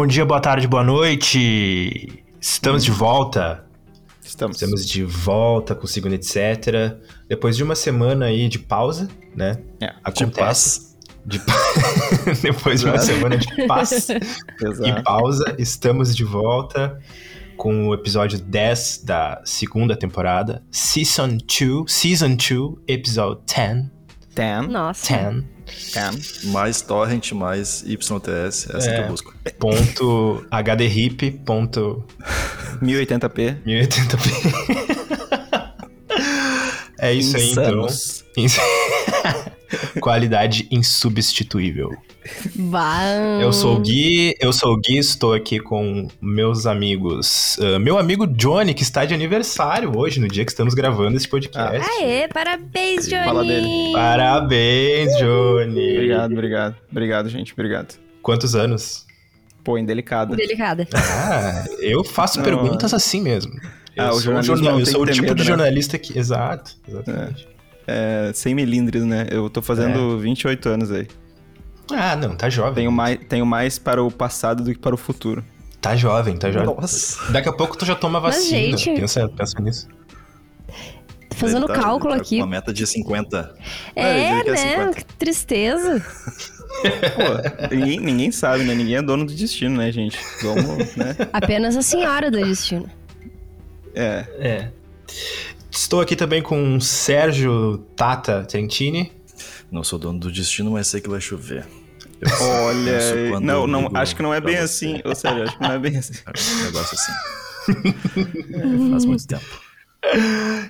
Bom dia, boa tarde, boa noite. Estamos de volta. Estamos. Estamos de volta com o segundo etc. Depois de uma semana aí de pausa, né? É, Acontece. De paz. Depois de uma Exato. semana de paz e Exato. pausa, estamos de volta com o episódio 10 da segunda temporada, Season 2, Season 2, Episode 10. Ten. Nossa. 10. Ten. Mais torrent, mais YTS, essa É. que eu busco. Ponto HDRIP, ponto 1080p. 1080p. É isso aí, então. Qualidade insubstituível. Bah. Eu sou o Gui, eu sou o Gui, estou aqui com meus amigos. Ah, meu amigo Johnny, que está de aniversário hoje, no dia que estamos gravando esse podcast. Aê, parabéns, Johnny. Fala dele. Parabéns, Johnny! Obrigado, obrigado. Obrigado, gente. Obrigado. Quantos anos? Pô, indelicada. Delicada. Ah, eu faço Não, perguntas assim mesmo. Eu Ah, o sou, jornalismo jornal- não eu sou o tipo medo, de né? jornalista que. Exato, exatamente. É, 100 milímetros, né? Eu tô fazendo 28 anos aí. Ah, não, tá jovem. Tenho mais, tenho mais para o passado do que para o futuro. Tá jovem, tá jovem. Nossa. Daqui a pouco tu já toma Mas, vacina. gente- Pensa, pensa nisso. Tô fazendo tá- cálculo tá aqui. Uma meta de 50. É, quer né? 50. Que tristeza. Pô, ninguém, ninguém sabe, né? Ninguém é dono do destino, né, gente? Vamos, né? Apenas a senhora do destino. É. É. Estou aqui também com o Sérgio Tata Trentini. Não sou dono do destino, mas sei que vai chover. Olha, não, não, ligo acho que não é bem você. assim. Ou seja, acho que não é bem assim. Um negócio assim. É, faz muito tempo.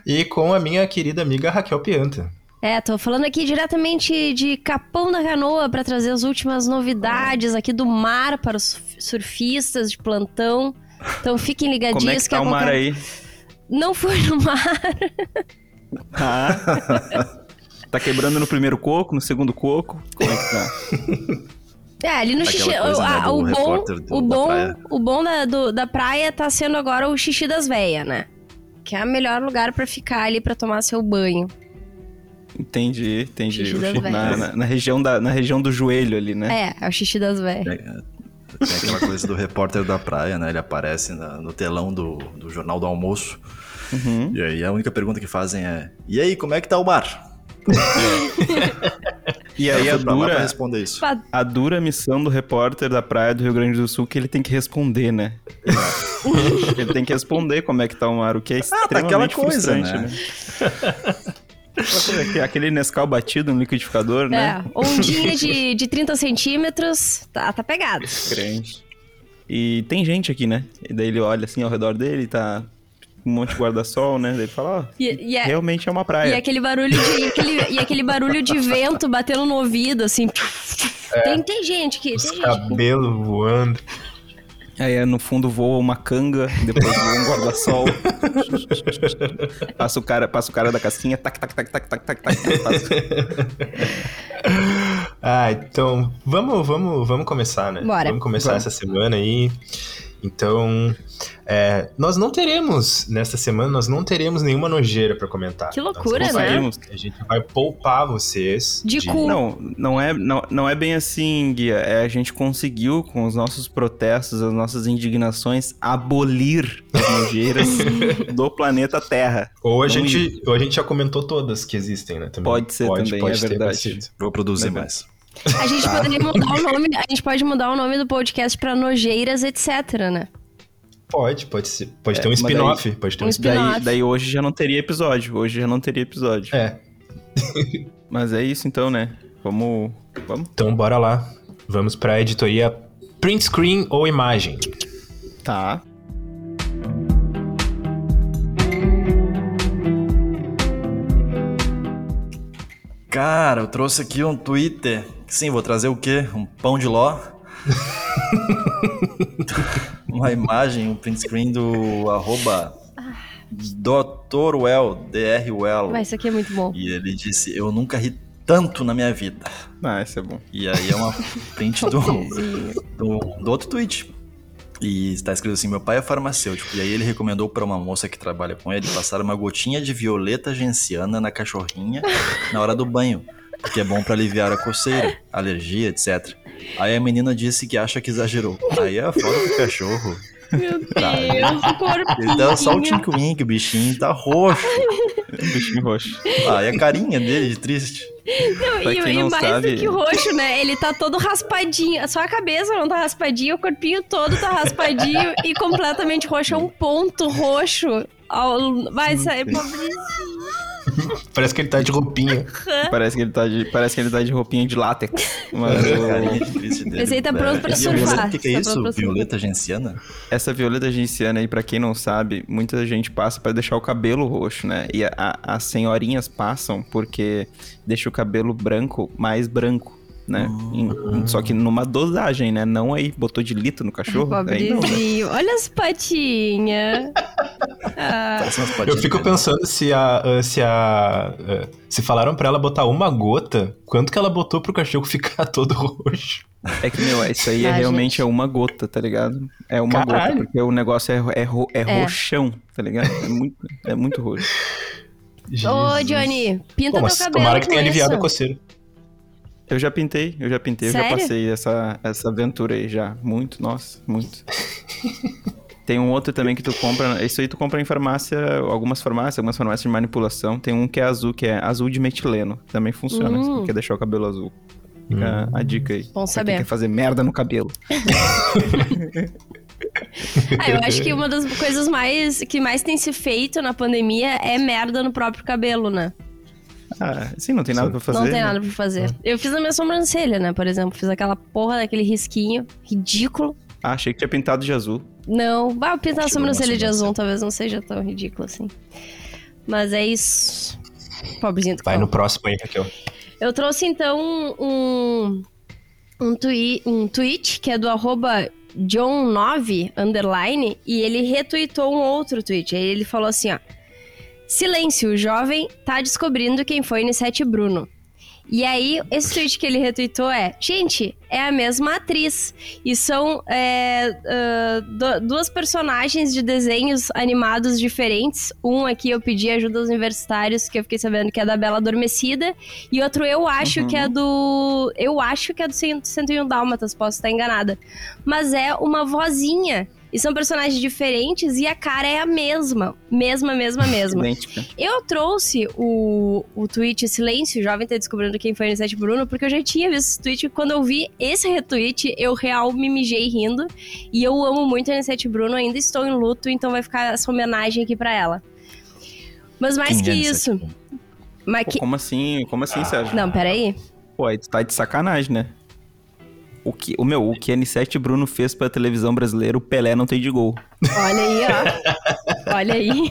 E com a minha querida amiga Raquel Pianta. É, tô falando aqui diretamente de Capão da Canoa pra trazer as últimas novidades aqui do mar para os surfistas de plantão. Então fiquem ligadinhos Como é que tá a o mar qualquer- aí? Não foi no mar. Ah. tá quebrando no primeiro coco, no segundo coco? Como é que tá? É, ali no Aquela xixi. coisa, o- né, o bom, do- o da bom, praia. o bom da, do- da praia tá sendo agora o xixi das veias, né? Que é o melhor lugar pra ficar ali pra tomar seu banho. Entendi, entendi. Xixi das na, velhas. na- na região da, na região do joelho ali, né? É, é o xixi das veias. Tem, tem aquela coisa do repórter da praia, né? Ele aparece na- no telão do, do Jornal do Almoço. Uhum. E aí a única pergunta que fazem é: E aí, como é que tá o mar? E aí a dura, responder isso. Pa- a dura missão do repórter da praia do Rio Grande do Sul que ele tem que responder, né? ele tem que responder como é que tá o mar, o que é Ah, tá aquela extremamente coisa, né? né? Coisa que- Aquele Nescau batido no liquidificador, né? É, ondinha de, de 30 centímetros, tá, tá pegado. Grande. E tem gente aqui, né? E daí ele olha assim ao redor dele, tá um monte de guarda-sol, né? Daí ele fala, ó, E, e é- realmente é uma praia. e aquele barulho de. e aquele, e aquele barulho de vento batendo no ouvido, assim. Tem, tem gente aqui, Os tem gente aqui. cabelos voando. Aí é, no fundo voa uma canga, depois voa um guarda-sol. passa, o cara, passa o cara da casquinha, tac, tac, tac, tac, tac, tac, tac. Ah, então vamos, vamos, vamos começar, né? Bora. Vamos começar Vamos. essa semana aí. Então, é, nós não teremos, nesta semana, nós não teremos nenhuma nojeira pra comentar. Que Nós loucura, vamos- né? A gente vai poupar vocês De cu. Não, não é, não, não é bem assim, Guia. É, a gente conseguiu, com os nossos protestos, as nossas indignações, abolir as nojeiras do planeta Terra. Ou a, Não gente, ou a gente já comentou todas que existem, né? Também. Pode ser também, é ter verdade. Vou produzir é. mais. A gente poderia mudar o nome. A gente pode mudar o nome do podcast pra nojeiras, etc, né? Pode, pode ser. Pode É, ter um spin-off. Pode ter um um spin-off. Daí, daí hoje já não teria episódio. Hoje já não teria episódio. É. Mas é isso então, né? Vamos. Vamos? Então bora lá. Vamos pra editoria print screen ou imagem. Tá. Cara, eu trouxe aqui um Twitter. Sim, vou trazer o quê? Um pão de ló. Uma imagem, um print screen do arroba Dr. Well, DR Well. Mas isso aqui é muito bom. E ele disse, eu nunca ri tanto na minha vida. Ah, isso é bom. E aí é uma print do, do, do outro tweet. E está escrito assim: meu pai é farmacêutico. E aí ele recomendou para uma moça que trabalha com ele passar uma gotinha de violeta genciana na cachorrinha na hora do banho. Que é bom para aliviar a coceira, alergia, etc. Aí a menina disse que acha que exagerou. Aí é a foto do cachorro. Meu Tá. Deus, o corpo. Ele tá só o Tink Wink, o bichinho tá roxo. Bichinho roxo. Ah, e a carinha dele de triste. Não, Pra e, quem e não mais sabe- do que roxo, né? Ele tá todo raspadinho. Só a cabeça não tá raspadinha, o corpinho todo tá raspadinho e completamente roxo. É um ponto roxo. Ao... Vai sair, pobrezinho. Parece que ele tá de roupinha. Parece que ele tá de, parece que ele tá de roupinha de látex. Mas o- carinha de triste dele. Esse aí tá pronto pra E violeta, surfar. O que, que é Tá isso? surfar. Violeta genciana? essa violeta genciana aí, pra quem não sabe, muita gente passa pra deixar o cabelo roxo, né? E a- a- as senhorinhas passam porque deixa o cabelo branco mais branco, né? Em- só que numa dosagem, né? Não aí botou de litro no cachorro. Aí não, né? Pobrezinho. Olha as patinhas. Ah, Parece umas Eu patinhas fico pensando se a. ah, Se a. ah, Se falaram pra ela botar uma gota, quanto que ela botou pro cachorro ficar todo roxo? É que, meu, isso aí é Ah, realmente gente. é uma gota, tá ligado? É uma Caralho. gota, porque o negócio é, é, ro- é É. roxão, tá ligado? É muito, é muito roxo. Ô, Jesus. Johnny, pinta mas teu cabelo. tomara que tenha com aliviado a isso. coceira. Eu já pintei, eu já pintei, eu já Sério? passei essa, essa aventura aí já. Muito, nossa, muito. Tem um outro também que tu compra. Isso aí tu compra em farmácia, algumas farmácias, algumas farmácias de manipulação. Tem um que é azul, que é azul de metileno. Também funciona, Hum. se tu quer deixar o cabelo azul. Fica a dica aí. Bom saber. Quem quer fazer merda no cabelo. Ah, eu acho que uma das coisas mais que mais tem se feito na pandemia é merda no próprio cabelo, né? Ah, sim, não tem nada pra fazer. Não tem né? nada pra fazer. Eu fiz a minha sobrancelha, né, por exemplo. Fiz aquela porra daquele risquinho ridículo. Ah, achei que tinha pintado de azul. Não, bah, pintar a sobrancelha de azul talvez não seja tão ridículo assim. Mas é isso. Pobrezinho do Vai no próximo aí, Raquel. Eu trouxe então um, um, twi um tweet que é do arroba John9 underline e ele retweetou um outro tweet. Aí ele falou assim, ó. Silêncio, o jovem tá descobrindo quem foi Nissete Bruno. E aí, esse tweet que ele retweetou é: Gente, é a mesma atriz. E são é, du- duas personagens de desenhos animados diferentes. Um aqui eu pedi ajuda aos universitários, que eu fiquei sabendo que é da Bela Adormecida. E outro eu acho Uhum. que é do. Eu acho que é do 101 Dálmatas, posso estar enganada. Mas é uma vozinha. E são personagens diferentes e a cara é a mesma. Mesma, mesma, mesma. Idêntica. Eu trouxe o, o tweet Silêncio, o jovem tá descobrindo quem foi o Anicete Bruno, porque eu já tinha visto esse tweet. Quando eu vi esse retweet, eu real me mijei rindo. E eu amo muito a Anicete Bruno, ainda estou em luto, então vai ficar essa homenagem aqui pra ela. Mas mais Quem que é isso. Mas Pô, que... como assim? Como assim, Sérgio? Não, peraí. Pô, aí tu tá de sacanagem, né? O que, o meu, o que N7 Bruno fez pra televisão brasileira, o Pelé não tem de gol. Olha aí, ó. Olha aí.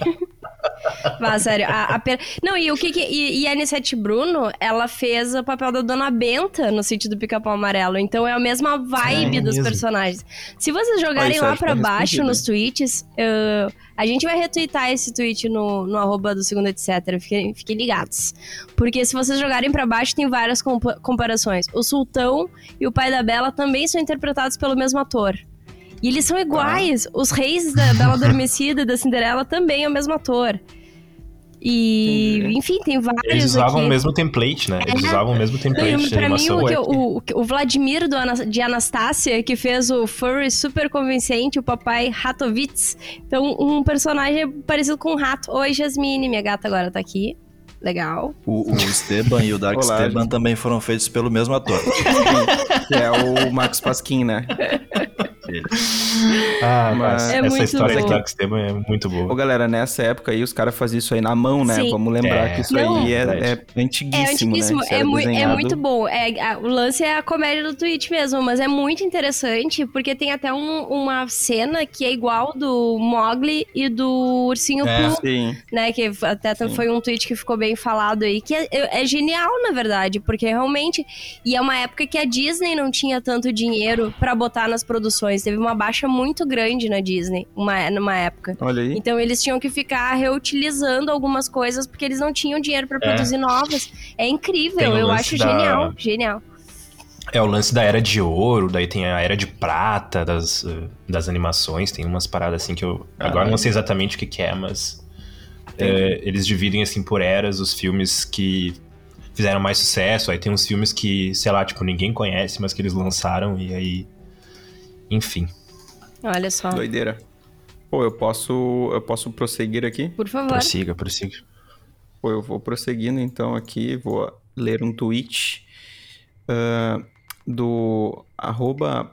Vá, sério. A, a per- Não, e o que que... E, e a Bruno, ela fez o papel da Dona Benta no sítio do Pica-Pau Amarelo. Então é a mesma vibe É dos mesmo. personagens. Se vocês jogarem Aí, lá pra tá baixo nos tweets, uh, a gente vai retweetar esse tweet no, no arroba do segundo etc. Fiquem, fiquem ligados. Porque se vocês jogarem pra baixo, tem várias compa- comparações. O Sultão e o pai da Bela também são interpretados pelo mesmo ator. E eles são iguais. Os reis da Bela Adormecida e da Cinderela também é o mesmo ator. E, Entendi. enfim, tem vários Eles usavam aqui. o mesmo template, né? Eles usavam o mesmo Não, template de pra mim, o, eu- o, o Vladimir do de Anastácia, que fez o Furry super convincente, o papai Ratovitz. Então, um personagem parecido com um rato. Oi, Jasmine, minha gata agora tá aqui. Legal. O, o Esteban e o Dark Olá, Esteban gente. também foram feitos pelo mesmo ator. Que é o Marcos Pasquim, né? Ah, Mas- É essa história bom. do Dark Esteban é muito Ô, boa. galera, nessa época aí os caras faziam isso aí na mão, né? Sim. Vamos lembrar É, que isso Não. aí é, é antiguíssimo, É antiguíssimo, né? É, mui- é desenhado. muito bom. É, a- o lance é a comédia do Twitch mesmo, mas é muito interessante porque tem até um- uma cena que é igual do Mogli e do Ursinho É. Pooh, Sim. né? Que até Sim. foi um tweet que ficou bem falado aí, que é, é genial, na verdade, porque realmente. E é uma época que a Disney não tinha tanto dinheiro pra botar nas produções. Teve uma baixa muito grande na Disney, uma, numa época. Olha aí. Então eles tinham que ficar reutilizando algumas coisas porque eles não tinham dinheiro pra É. produzir novas. É incrível, eu acho da- genial, genial. É o lance da era de ouro, daí tem a era de prata das, eh, das animações, tem umas paradas assim que eu. Agora Ah. não sei exatamente o que, que é, mas. Eh, eles dividem assim por eras os filmes que fizeram mais sucesso. Aí tem uns filmes que, sei lá, tipo, ninguém conhece, mas que eles lançaram e aí. Enfim. Olha só. Doideira. Pô, eu posso, eu posso prosseguir aqui? Por favor. Prossiga, prossiga. Pô, eu vou prosseguindo então aqui, vou ler um tweet ah, do arroba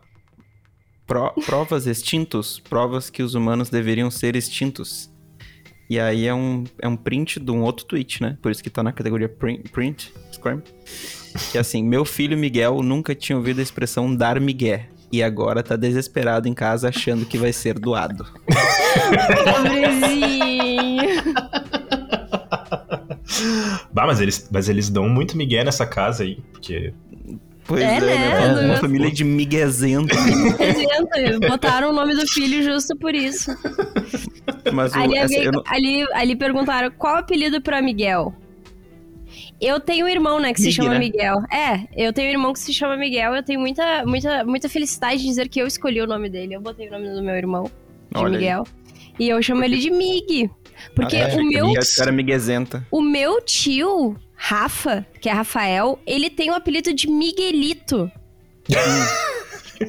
pro- provas extintos, provas que os humanos deveriam ser extintos. E aí é um, é um print de um outro tweet, né? Por isso que tá na categoria print, print scram. Que é assim, meu filho Miguel nunca tinha ouvido a expressão dar migué. E agora tá desesperado em casa achando que vai ser doado. Pobrezinho. Bah, mas eles, mas eles dão muito migué nessa casa aí, porque. Pois É, é, né? né? Uma família de miguezento. Exemplo, botaram o nome do filho justo por isso. Mas o, Ali, essa- não- ali, ali perguntaram qual o apelido pra Miguel. Eu tenho um irmão, né, que se chama né? Miguel. É, eu tenho um irmão que se chama Miguel. Eu tenho muita, muita, muita felicidade de dizer que eu escolhi o nome dele. Eu botei o nome do meu irmão, de Olha aí. Miguel. E eu chamo ele de Mig. Porque Ah, é, o meu Miguel- Era miguezenta. o meu tio, Rafa, que é Rafael, ele tem o apelido de Miguelito.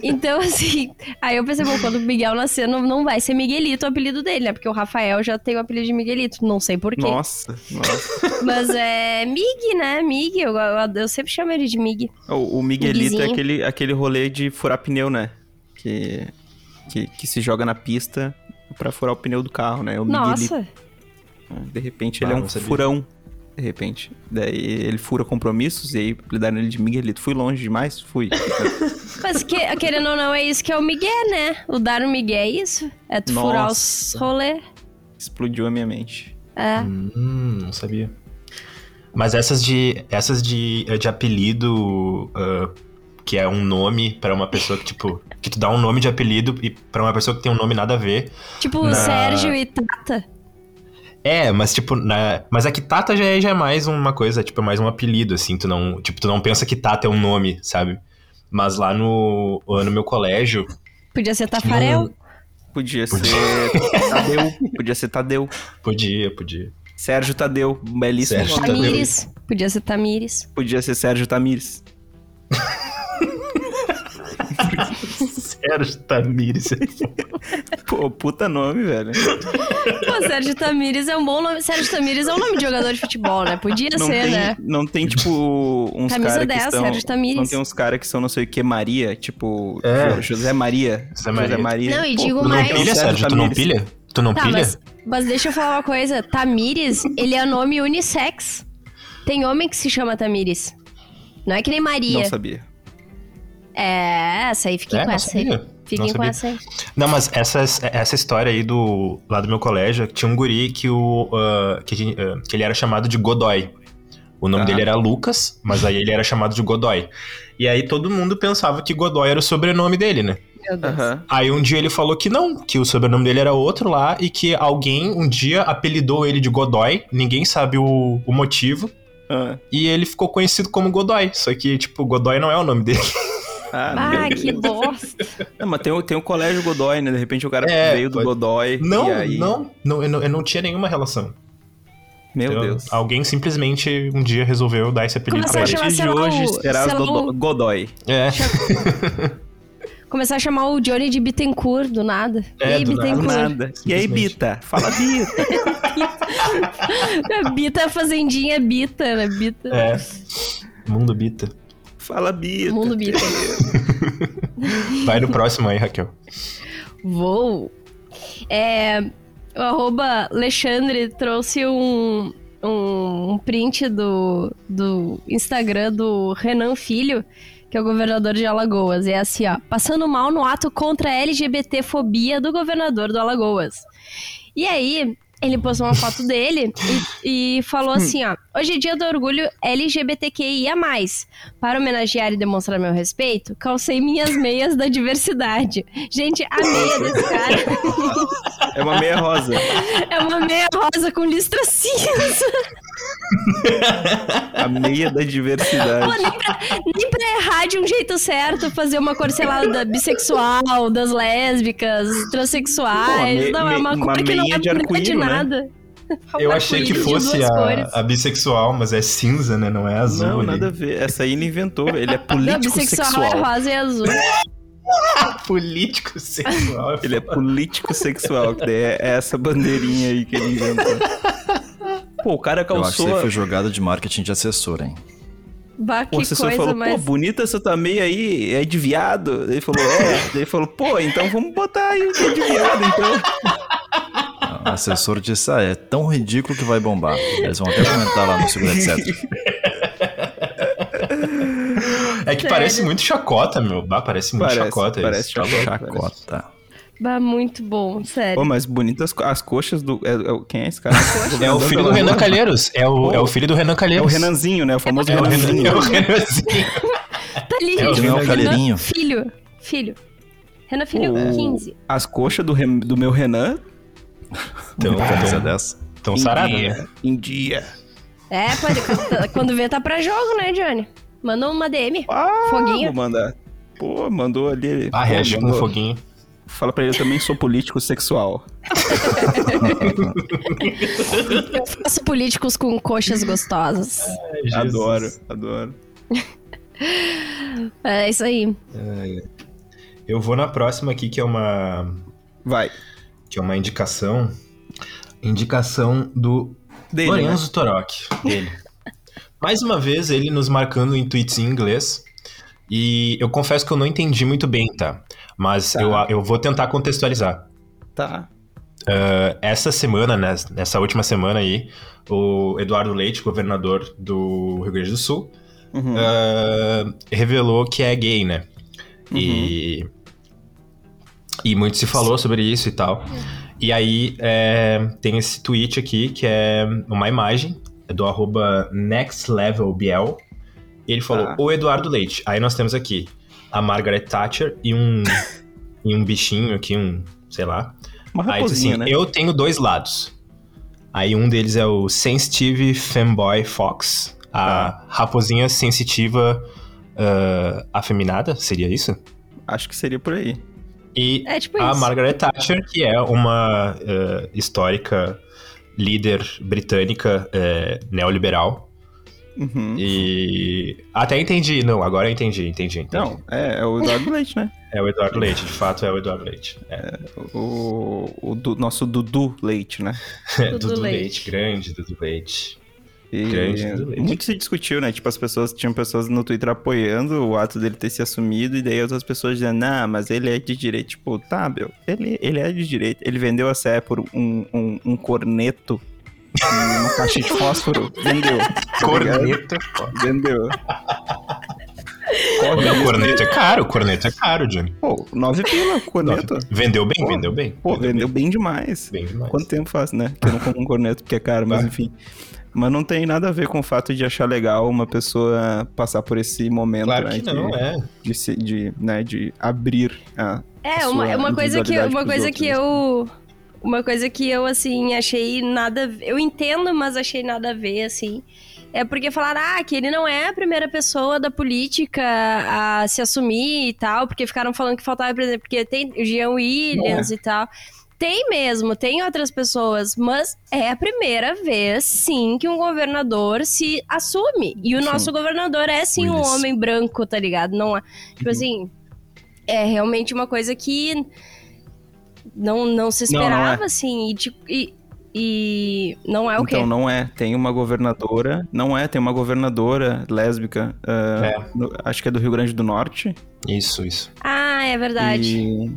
Então, assim, aí eu pensei, bom, quando o Miguel nascer, não, não vai ser Miguelito o apelido dele, né? Porque o Rafael já tem o apelido de Miguelito, não sei porquê. Nossa, nossa. Mas é Mig, né? Mig, eu, eu, eu sempre chamo ele de Mig. O, o Miguelito é aquele, aquele rolê de furar pneu, né? Que, que, que se joga na pista pra furar o pneu do carro, né? O Miguelito. Nossa, De repente Ah, ele é um furão. De repente. Daí ele fura compromissos e aí apelidaram ele de Miguelito. Fui longe demais? Fui. mas que, querendo ou não, é isso que é o Miguel, né? O dar o Miguel é isso. É tu furar os Nossa. rolê. Explodiu a minha mente. É. Hum, não sabia. Mas essas de. Essas de, de apelido. ah, que é um nome pra uma pessoa que, tipo. Que tu dá um nome de apelido e pra uma pessoa que tem um nome nada a ver. Tipo Na- Sérgio e Tata. É, mas tipo, na... mas a que Tata já é, já é mais uma coisa, tipo, é mais um apelido, assim, tu não, tipo, tu não pensa que Tata é um nome, sabe? Mas lá no, no meu colégio, Podia ser Tafarel. um- Podia ser Tadeu. Podia ser Tadeu. Podia, podia. Sérgio Tadeu. Belíssimo Sérgio. Tadeu. Tamires. Podia ser Tamires. Podia ser Sérgio Tamires. Sérgio Tamires. Pô, puta nome, velho. Pô, Sérgio Tamires é um bom nome. Sérgio Tamires é um nome de jogador de futebol, né? Podia Não ser, tem, né? não tem, tipo, uns Camisa caras que 10, são... Sérgio Tamires. Não tem uns caras que são não sei o que Maria, tipo... É. Jo- José Maria. José Maria. Não, e Pô, digo Tu não mais- pilha, Sérgio Sérgio? Tu não pilha? Tu não Tá, pilha? mas, mas deixa eu falar uma coisa. Tamires, ele é nome unissex. Tem homem que se chama Tamires. Não é que nem Maria. Não sabia. É, essa aí, fiquem É, com essa aí. sabia. Fiquem Não com essa aí. Não, mas essa, essa história aí do lá do meu colégio, tinha um guri que o ah, que, ah, que ele era chamado de Godoy. O nome Tá. dele era Lucas, mas aí ele era chamado de Godoy. E aí todo mundo pensava que Godoy era o sobrenome dele, né? Meu Deus. Aham. Aí um dia ele falou que não, que o sobrenome dele era outro lá e que alguém um dia apelidou ele de Godoy, ninguém sabe o, o motivo, Ah, e ele ficou conhecido como Godoy. Só que, tipo, Godoy não é o nome dele. Ah, Ah, que bosta. Não, mas tem, o- tem o colégio Godoy, né? De repente o cara É, veio do pode- Godoy. Não, e aí... não, não eu, não, eu não tinha nenhuma relação. Meu Então, Deus. Alguém simplesmente um dia resolveu dar esse apelido Começar pra a ele. chamar, partir de hoje serás Dodo- o- Godoy. É, Começar a chamar o Johnny de Bittencourt do nada. É, e aí, do Bittencourt? nada. E aí. Bita? Fala, Bita. Bita é fazendinha Bita, né? Bita. é. Mundo Bita. Fala, Bita. Mundo Bita. Vai no próximo aí, Raquel. Vou. É, o arroba Alexandre trouxe um, um, um print do, do Instagram do Renan Filho, que é o governador de Alagoas. E é assim, ó. Passando mal no ato contra a LGBT-fobia do governador do Alagoas. E aí, ele postou uma foto dele e, e falou assim, ó. Hoje é dia do orgulho LGBTQIA+. Para homenagear e demonstrar meu respeito, calcei minhas meias da diversidade. Gente, a meia desse cara É uma meia rosa. é uma meia rosa com listra cinza. A meia da Pô, diversidade. nem pra, nem pra errar de um jeito certo, fazer uma cor, sei lá, da bissexual, das lésbicas, Pô, transexuais. me- não, é uma uma cor que não é de arco-íris, de né? nada. Eu achei que fosse a, a bissexual, mas é cinza, né? Não é azul. Não, ali. nada a ver. Essa aí ele inventou. Ele é Não, político bissexual é rosa e azul. Político sexual. Ele é político sexual, que daí é essa bandeirinha aí que ele inventou. Pô, o cara Eu acho que isso calçou. foi jogada de marketing de assessor, hein? Bah, que O assessor coisa falou, mais... pô, bonita essa tua meia aí, é de viado. Ele falou, é. Ele falou, pô, então vamos botar aí que é de viado, então. O assessor disse, ah, é tão ridículo que vai bombar. Eles vão até comentar lá no Segura Etc. É que Sério? parece muito chacota, meu. Bah, parece muito Parece, chacota parece isso. Tá louco. Chacota. Bah, muito bom, sério. Pô, mas bonitas as coxas do. é- é o- quem é esse cara? É o filho do Renan Calheiros. É o, é o filho do Renan É o Calheiros. Renanzinho, né? O famoso É o Renan, Renanzinho. é o Renanzinho. Tá ali, É o gente. Renan. Filho. Filho. Renan Filho, O- 15. As coxas do, Ren- do meu Renan. Então, Camisa tão, dessa. tão dia, né? Em dia. É, pode, quando- vê, tá pra jogo, né, Johnny? Manda uma DM. Ah, Foguinho. Vou mandar. Pô, mandou ali. Ah, reage com mandou. foguinho. Fala pra ele, eu também sou político sexual. Eu faço políticos com coxas gostosas. Ai. Adoro, adoro. É isso aí. Eu vou na próxima aqui, que é uma, Vai. que é uma indicação. Indicação do Dele, né? Lorenzo Torok. Dele. Mais uma vez, ele nos marcando em tweets em inglês. E eu confesso que eu não entendi muito bem, tá? Mas Tá. Eu, eu vou tentar contextualizar. Tá. Uh, essa semana, né, nessa última semana aí, o Eduardo Leite, governador do Rio Grande do Sul, Uhum. uh, revelou que é gay, né? E, e muito se falou sobre isso e tal. E aí é, tem esse tweet aqui que é uma imagem do arroba nextlevelbiel. E ele falou, Tá. o Eduardo Leite. Aí nós temos aqui a Margaret Thatcher e um, e um bichinho aqui, um, sei lá. Uma Aí diz assim, né? eu tenho dois lados. Aí um deles é o Sensitive Femboy Fox. A Tá. raposinha sensitiva ah, afeminada, seria isso? Acho que seria por aí. E É tipo a isso. Margaret Thatcher, que é uma ah, histórica líder britânica eh, neoliberal. Uhum. E até entendi, não, agora eu entendi, entendi, entendi. Não, é, é o Eduardo Leite, né? É o Eduardo Leite, de fato é o Eduardo Leite. É, O, o du- nosso Dudu Leite, né? Dudu Dudu Leite. Leite, grande Dudu Leite. E Grande Dudu Leite. muito se discutiu, né? Tipo, as pessoas tinham pessoas no Twitter apoiando o ato dele ter se assumido, e daí outras pessoas dizendo, não, mas ele é de direita. Tipo, tá, meu, ele, ele é de direita. Ele vendeu a Sé por um, um, um corneto, uma caixa de fósforo. Vendeu. ligado? Corneto. Vendeu. Risco. corneto é caro, corneto é caro, Johnny. Pô, nove pila, corneto. Vendeu bem, Pô, vendeu bem. Pô, vendeu bem demais. bem demais. Quanto tempo faz, né? Que eu não como um corneto porque é caro, mas Ah. enfim. Mas não tem nada a ver com o fato de achar legal uma pessoa passar por esse momento, Claro né? que não, de, é. de, se- de, né, de abrir a. É, a uma, sua é uma coisa que, individualidade uma coisa outros, que eu. Uma coisa que eu, assim, achei nada. a ver- Eu entendo, mas achei nada a ver, assim. É porque falaram, ah, que ele não é a primeira pessoa da política a se assumir e tal, porque ficaram falando que faltava, por exemplo, porque tem o Jean Williams e tal. Tem mesmo, tem outras pessoas, mas é a primeira vez, sim, que um governador se assume. E o Sim. nosso governador é, sim, um homem branco, tá ligado? Não é. Tipo assim, é realmente uma coisa que não, não se Não, não é. esperava, assim, e, tipo, e, e não é o Então quê? não é. Tem uma governadora. Não é, tem uma governadora lésbica. ah, É. no- acho que é do Rio Grande do Norte. Isso, isso. Ah, é verdade. E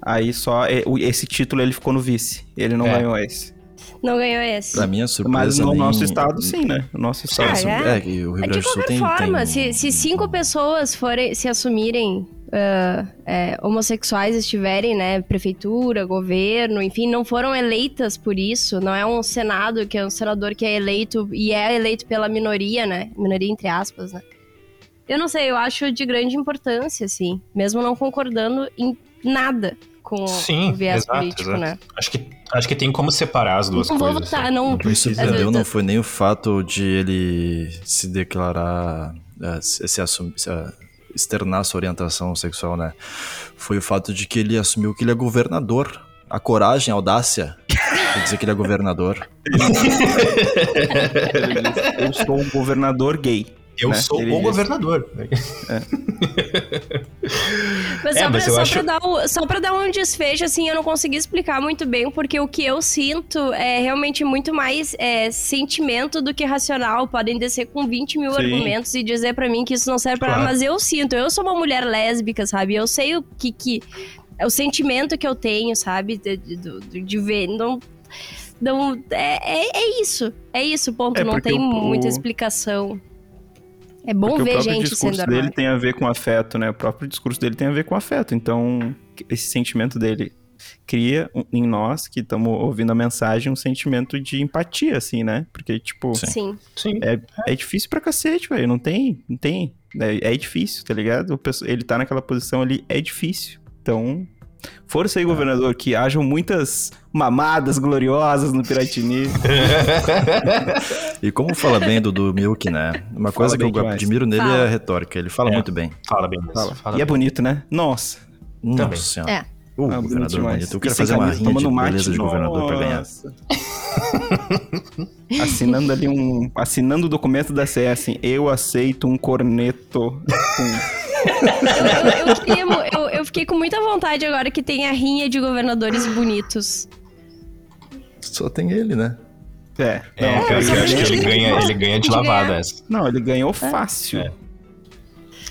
aí só. o- Esse título ele ficou no vice. Ele não É. ganhou esse. Não ganhou esse. Pra minha surpresa. Mas no nem- nosso estado, sim, né? No nosso estado. Ah, é? é, o Rio Grande de do Sul qualquer tem. forma, tem se, se cinco pessoas forem se assumirem ah, é, homossexuais estiverem, né, prefeitura, governo, enfim, não foram eleitas por isso, não é um senado que é um senador que é eleito e é eleito pela minoria, né, minoria entre aspas, né. Eu não sei, eu acho de grande importância, assim, mesmo não concordando em nada com Sim, o viés exato, político, exato. né. Acho que, acho que tem como separar as duas Não vou coisas. votar, sabe? não- O que me surpreendeu não foi nem o fato de ele se declarar, eh, se, se assumir, se, externar sua orientação sexual, né? Foi o fato de que ele assumiu que ele é governador. A coragem, a audácia Quer dizer que ele é governador. Eu sou um governador gay. Eu né? sou Ele o diz. governador. Mas É, só, mas pra, eu só, acho- pra dar o- só pra dar um desfecho, assim, eu não consegui explicar muito bem, porque o que eu sinto é realmente muito mais é, sentimento do que racional. Podem descer com 20 mil Sim. argumentos e dizer pra mim que isso não serve pra Claro. nada, mas eu sinto. Eu sou uma mulher lésbica, sabe? Eu sei o que. que é o sentimento que eu tenho, sabe? De, de, de- de ver. Não. Não, é, é, é isso. É isso, ponto. É, não tem o- muita explicação. É bom Porque o ver próprio gente discurso sendo dele armada. tem a ver com afeto, né? O próprio discurso dele tem a ver com afeto. Então, esse sentimento dele cria em nós, que estamos ouvindo a mensagem, um sentimento de empatia, assim, né? Porque, tipo, Sim. Sim. Sim. é difícil pra cacete, velho. Não tem, não tem. É, é difícil, tá ligado? O Ele tá naquela posição ali, é difícil. Então, força aí, governador, que hajam muitas mamadas gloriosas no Piratini. E como fala bem do, do Milk, né? Uma Fala coisa que eu demais. admiro nele Fala. é a retórica. Ele fala É. muito bem. Fala bem disso. Fala. Fala e é bonito, né? Nossa. Nossa Também. senhora. É. Uh, Ah, governador bonito. Eu quero fazer uma rinha de mate, beleza de governador pra ganhar. nossa. Assinando ali um. Assinando o documento da CE, assim, eu aceito um corneto. com- Eu, eu eu- eu fiquei com muita vontade agora que tem a rinha de governadores bonitos. Só tem ele, né? É, É, não, que eu acho que ele que- ganha, ele ganha de lavada essa. não, ele ganhou fácil. É.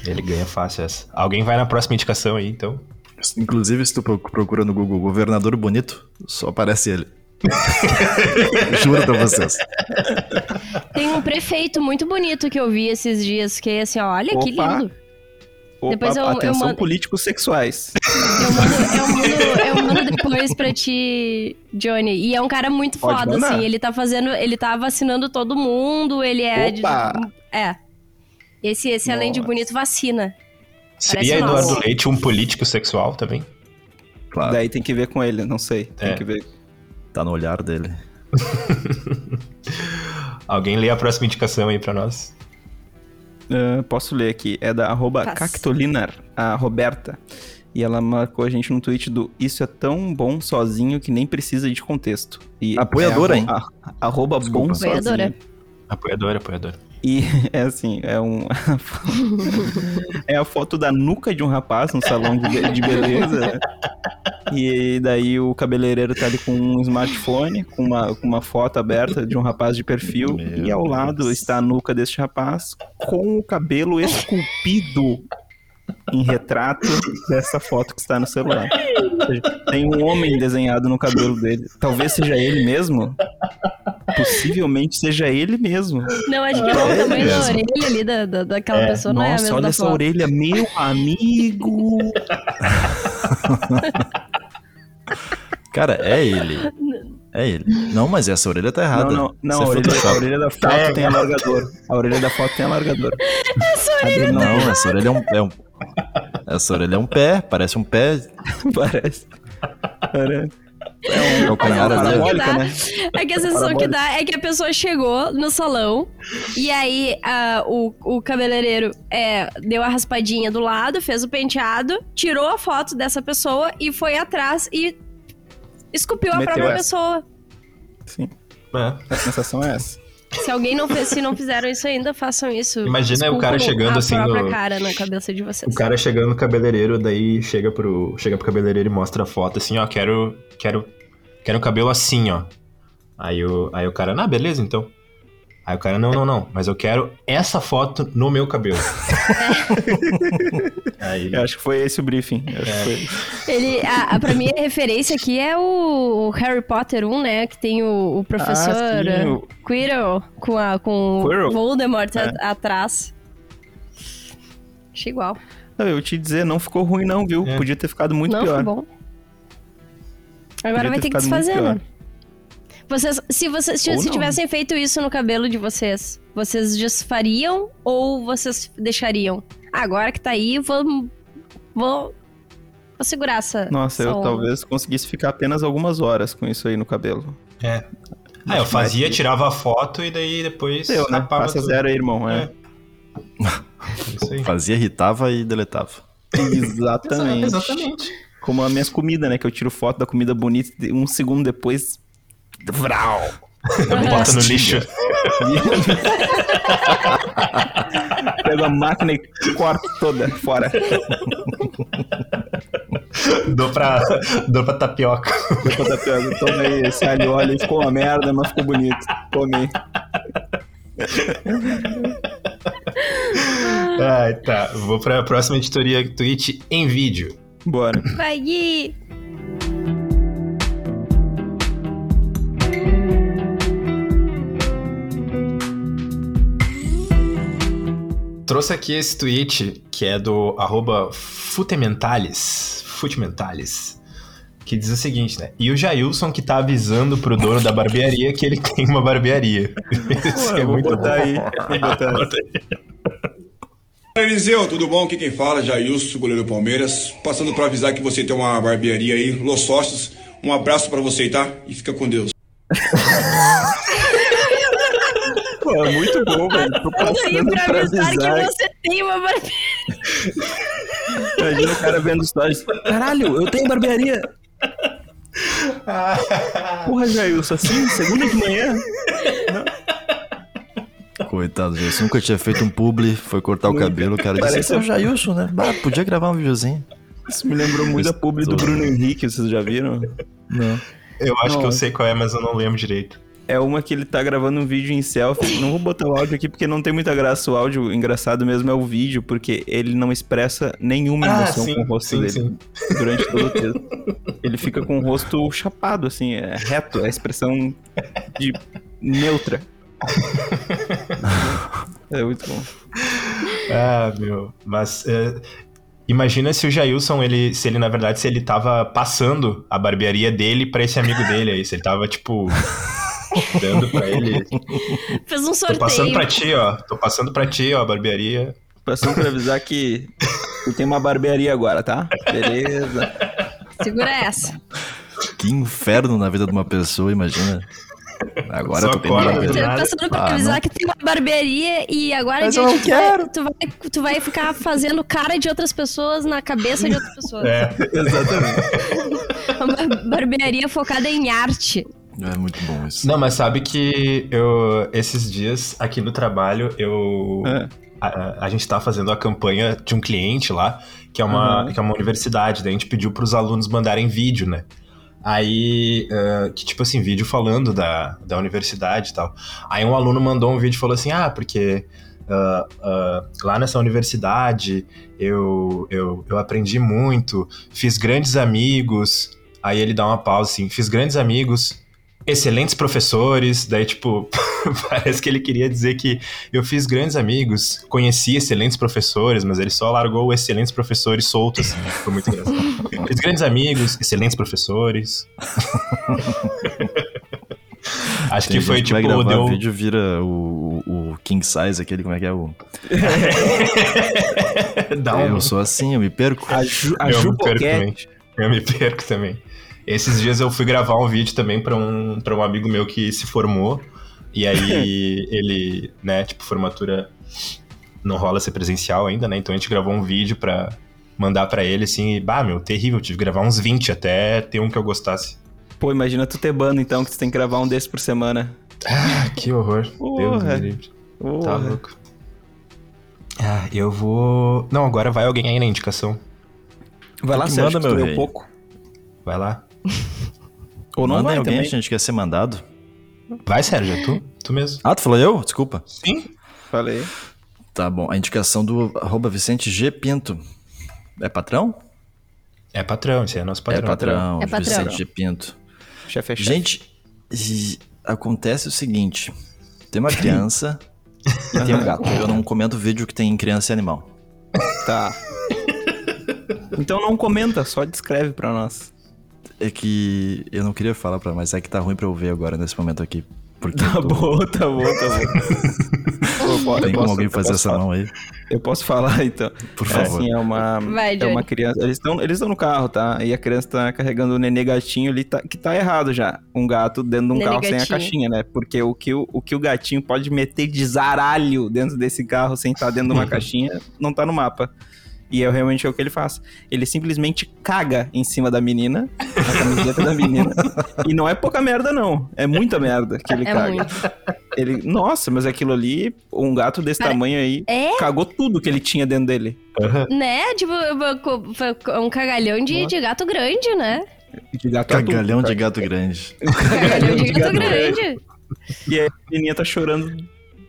Ele ganha fácil essa. Alguém vai na próxima indicação aí, então. Inclusive, se tu pro- procura no Google governador bonito, só aparece ele. Juro pra vocês. Tem um prefeito muito bonito que eu vi esses dias, que é assim, ó, olha que Opa. lindo. Depois eu- eu atenção mando- políticos sexuais. Eu mando, eu, mando, eu mando depois pra ti, Johnny. E é um cara muito Pode foda, mandar. assim. Ele tá fazendo. Ele tá vacinando todo mundo, ele é. de- Opa! é. Esse, esse além de bonito, vacina. Seria Parece Eduardo nosso. Leite um político sexual também? Claro, Daí tem que ver com ele, não sei. Tem É. que ver. tá no olhar dele. Alguém lê a próxima indicação aí pra nós? Ah, posso ler aqui. É da arroba Passa. Cactolinar, a Roberta. E ela marcou a gente no tweet do Isso é tão bom sozinho que nem precisa de contexto. E Apoiadora, é hein? Arroba bom Desculpa. sozinho. Apoiadora. Apoiador, apoiador. E é assim, é um. é a foto da nuca de um rapaz no salão de beleza. E daí o cabeleireiro tá ali com um smartphone, com uma, com uma foto aberta de um rapaz de perfil. Meu e ao lado Deus. está a nuca deste rapaz com o cabelo esculpido em retrato dessa foto que está no celular. Ou seja, tem um homem desenhado no cabelo dele. Talvez seja ele mesmo. Possivelmente seja ele mesmo. Não, acho que não. O tamanho da mesmo. orelha ali da, da, daquela pessoa não é a Nossa, mesma olha da essa foto. orelha, meu amigo. Cara, é ele. É ele. Não, mas essa orelha tá errada. Não, não, não, a orelha, a orelha da foto tem alargador. A orelha da foto tem alargador. Essa orelha não, Não, essa orelha é um, é um- Essa orelha é um pé, parece um pé. parece. Parece. É um A calcanhar sensação ali. que parabólica, dá, né? é que a sensação que dá é que a pessoa chegou no salão e aí ah, o, o cabeleireiro é, deu a raspadinha do lado, fez o penteado, tirou a foto dessa pessoa e foi atrás e esculpiu a própria essa. pessoa. Sim, É. a sensação é essa. Se alguém não fez, se não fizeram isso ainda, façam isso. Imagina o cara chegando a assim no- cara na cabeça de vocês. O cara chegando no cabeleireiro, daí chega pro, chega pro cabeleireiro e mostra a foto assim, ó, quero, quero, quero um cabelo assim, ó. Aí o, aí o cara, ah, beleza, então. Aí o cara, não, não, não, mas eu quero essa foto no meu cabelo. aí, Eu acho que foi esse o briefing. Foi isso. Ele, a, a, pra mim, a referência aqui é o Harry Potter 1, né? Que tem o, o professor Ah, sim, o- Quirrell com, a, com Quirrell? o Voldemort É. a- atrás. Achei igual. Não, eu te dizer, não ficou ruim não, viu? É. Podia ter ficado muito Não, pior. foi bom. Agora Podia vai ter ter que desfazer, né? Vocês, se vocês se não. tivessem feito isso no cabelo de vocês, vocês desfariam ou vocês deixariam? Ah, Agora que tá aí, vou, vou, vou segurar essa. Nossa, essa eu onda. talvez conseguisse ficar apenas algumas horas com isso aí no cabelo. é. Ah, eu fazia, tirava a foto e daí depois Deu, né? Passa tudo. zero aí, irmão. É. Isso aí. Fazia, irritava e deletava. Exatamente. Exatamente. Como as minhas comidas, né? Que eu tiro foto da comida bonita e um segundo depois Vral. Bota no lixo. Pego a máquina e corto toda fora. Dou pra, dou pra tapioca. Depois da pega, tomei esse alho óleo, ficou uma merda, mas ficou bonito. Comi. Ai, tá. Vou pra próxima editoria Twitch em vídeo. Bora. Vai, Gui! Trouxe aqui esse tweet que é do arroba Futementalis, Futementalis, que diz o seguinte, né? E o Jailson que tá avisando pro dono da barbearia que ele tem uma barbearia. Isso é vou muito botar bom. aí. Vou botar aí. Eliseu, tudo bom? Aqui quem fala, Jailson, goleiro do Palmeiras. Passando pra avisar que você tem uma barbearia aí, Los Sócios. Um abraço pra você, tá? E fica com Deus. É muito bom, velho. Tô passando pra pra avisar que você tem uma barbearia. Imagina o cara vendo stories. Caralho, eu tenho barbearia. Porra, Jailson, assim, segunda de manhã? Coitado, Jailson. Nunca tinha feito um publi, foi cortar o Nunca. cabelo, o cara disse, Parece- esse é o Jailson, né? Bah, podia gravar um videozinho. Isso me lembrou muito da publi do Bruno Henrique, vocês já viram? Não. Eu acho que eu sei qual é, mas eu não lembro direito. É uma que ele tá gravando um vídeo em selfie. Não vou botar o áudio aqui porque não tem muita graça. O áudio engraçado mesmo é o vídeo, porque ele não expressa nenhuma emoção com o rosto dele durante todo o texto. Ele fica com o rosto chapado, assim, é reto, é a expressão de neutra. é muito bom. Ah, meu. Mas é, imagina se o Jailson, ele, se ele, na verdade, se ele tava passando a barbearia dele pra esse amigo dele aí. Se ele tava, tipo, dando pra ele. Fez um Tô passando sorteio. pra ti, ó. Tô passando pra ti, ó, a barbearia. Passando pra avisar que tu tem uma barbearia agora, tá? Beleza. Segura essa. Que inferno na vida de uma pessoa, imagina. Agora Só tu tem uma barbearia. nada. Passando pra Ah, avisar não. que tem uma barbearia e agora Mas em eu não quero. Tu, vai, tu vai ficar fazendo cara de outras pessoas na cabeça de outras pessoas. É. Exatamente. Uma barbearia focada em arte. É muito bom isso. Não, mas sabe que eu, esses dias aqui no trabalho, eu. É. A, a gente tá fazendo a campanha de um cliente lá, que é uma, Uhum. que é uma universidade. Daí a gente pediu pros alunos mandarem vídeo, né? Aí, ah, que tipo assim, vídeo falando da, da universidade e tal. Aí um aluno mandou um vídeo e falou assim: ah, porque ah, ah, lá nessa universidade eu, eu, eu aprendi muito, fiz grandes amigos. Aí ele dá uma pausa assim: fiz grandes amigos, excelentes professores. Daí, tipo, parece que ele queria dizer que eu fiz grandes amigos, conheci excelentes professores, mas ele só largou o excelentes professores soltos, assim. Foi muito engraçado. fiz grandes amigos, excelentes professores. Acho Tem que foi tipo, vai gravar deu. vídeo vira o, o, o King Size, aquele, como é que é? O... Dá um... Eu sou assim, eu me perco. A, Ju, a eu Ju me perco também. Eu me perco também. Esses dias eu fui gravar um vídeo também pra um, pra um amigo meu que se formou. E aí ele, né, tipo, formatura não rola ser presencial ainda, né? Então a gente gravou um vídeo pra mandar pra ele, assim, e, bah, meu, terrível, tive que gravar uns 20 até ter um que eu gostasse. Pô, imagina tu ter banda, então, que tu tem que gravar um desses por semana. Ah, que horror. Deus me livre. Tá louco. Ah, eu vou... Não, agora vai alguém aí na indicação. Vai lá, Sérgio, manda, que tu meu leu rei. pouco. Vai lá. Ou não Manda vai alguém, também. a gente quer ser mandado. Vai, Sérgio, é tu? Tu mesmo. Ah, tu falou eu? Desculpa. Sim. Falei. Tá bom, a indicação do arroba Vicente G. Pinto. É patrão? É patrão, esse é nosso patrão. É patrão, É patrão. Vicente G. Pinto. Chefe é chefe. Gente, acontece o seguinte: tem uma criança e tem um gato. Eu não comento vídeo que tem criança e animal. Tá. Então não comenta, só descreve pra nós. É que eu não queria falar pra, mas é que tá ruim pra eu ver agora nesse momento aqui. Porque Tá tô- bom, tá bom, tá bom. Tem como alguém fazer essa falar. mão aí? Eu posso falar, então. Por É favor. assim, é uma, Vai, é uma criança. Eles estão eles estão no carro, tá? E a criança tá carregando o nenê gatinho ali, tá, que tá errado já. Um gato dentro de um Nenê carro sem a gatinho. caixinha, né? Porque o que o, o que o gatinho pode meter de zaralho dentro desse carro sem estar dentro de uma caixinha, não tá no mapa. E é realmente o que ele faz. Ele simplesmente caga em cima da menina, na camiseta da menina. E não é pouca merda, não. É muita merda que ele É caga. muito. Ele, nossa, mas aquilo ali, um gato desse Cara, tamanho aí, É, cagou tudo que ele tinha dentro dele. Aham. né? Tipo, um cagalhão de, de gato grande, né? De gato adulto, Cagalhão de cara. gato grande. Cagalhão de de gato grande. E a menininha tá chorando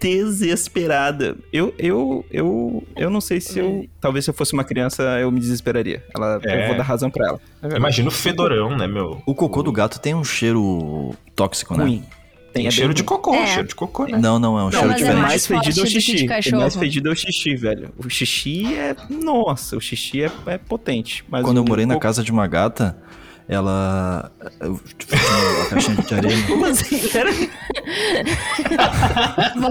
desesperada. Eu, eu, eu, eu não sei se eu. Talvez se eu fosse uma criança, eu me desesperaria. Ela, É. Eu vou dar razão pra ela. Imagina o fedorão, né, meu? O cocô do gato tem um cheiro tóxico, né? Ruim. Tem é cheiro de cocô, É. cheiro de cocô, né? Não, não, é um Não, cheiro mas é diferente. mais fedido é o xixi. O mais fedido é o xixi, velho. O xixi é. Nossa, o xixi é, é potente. Mas Quando eu morei na cocô- casa de uma gata, ela. A caixinha de areia. Como assim? Peraí,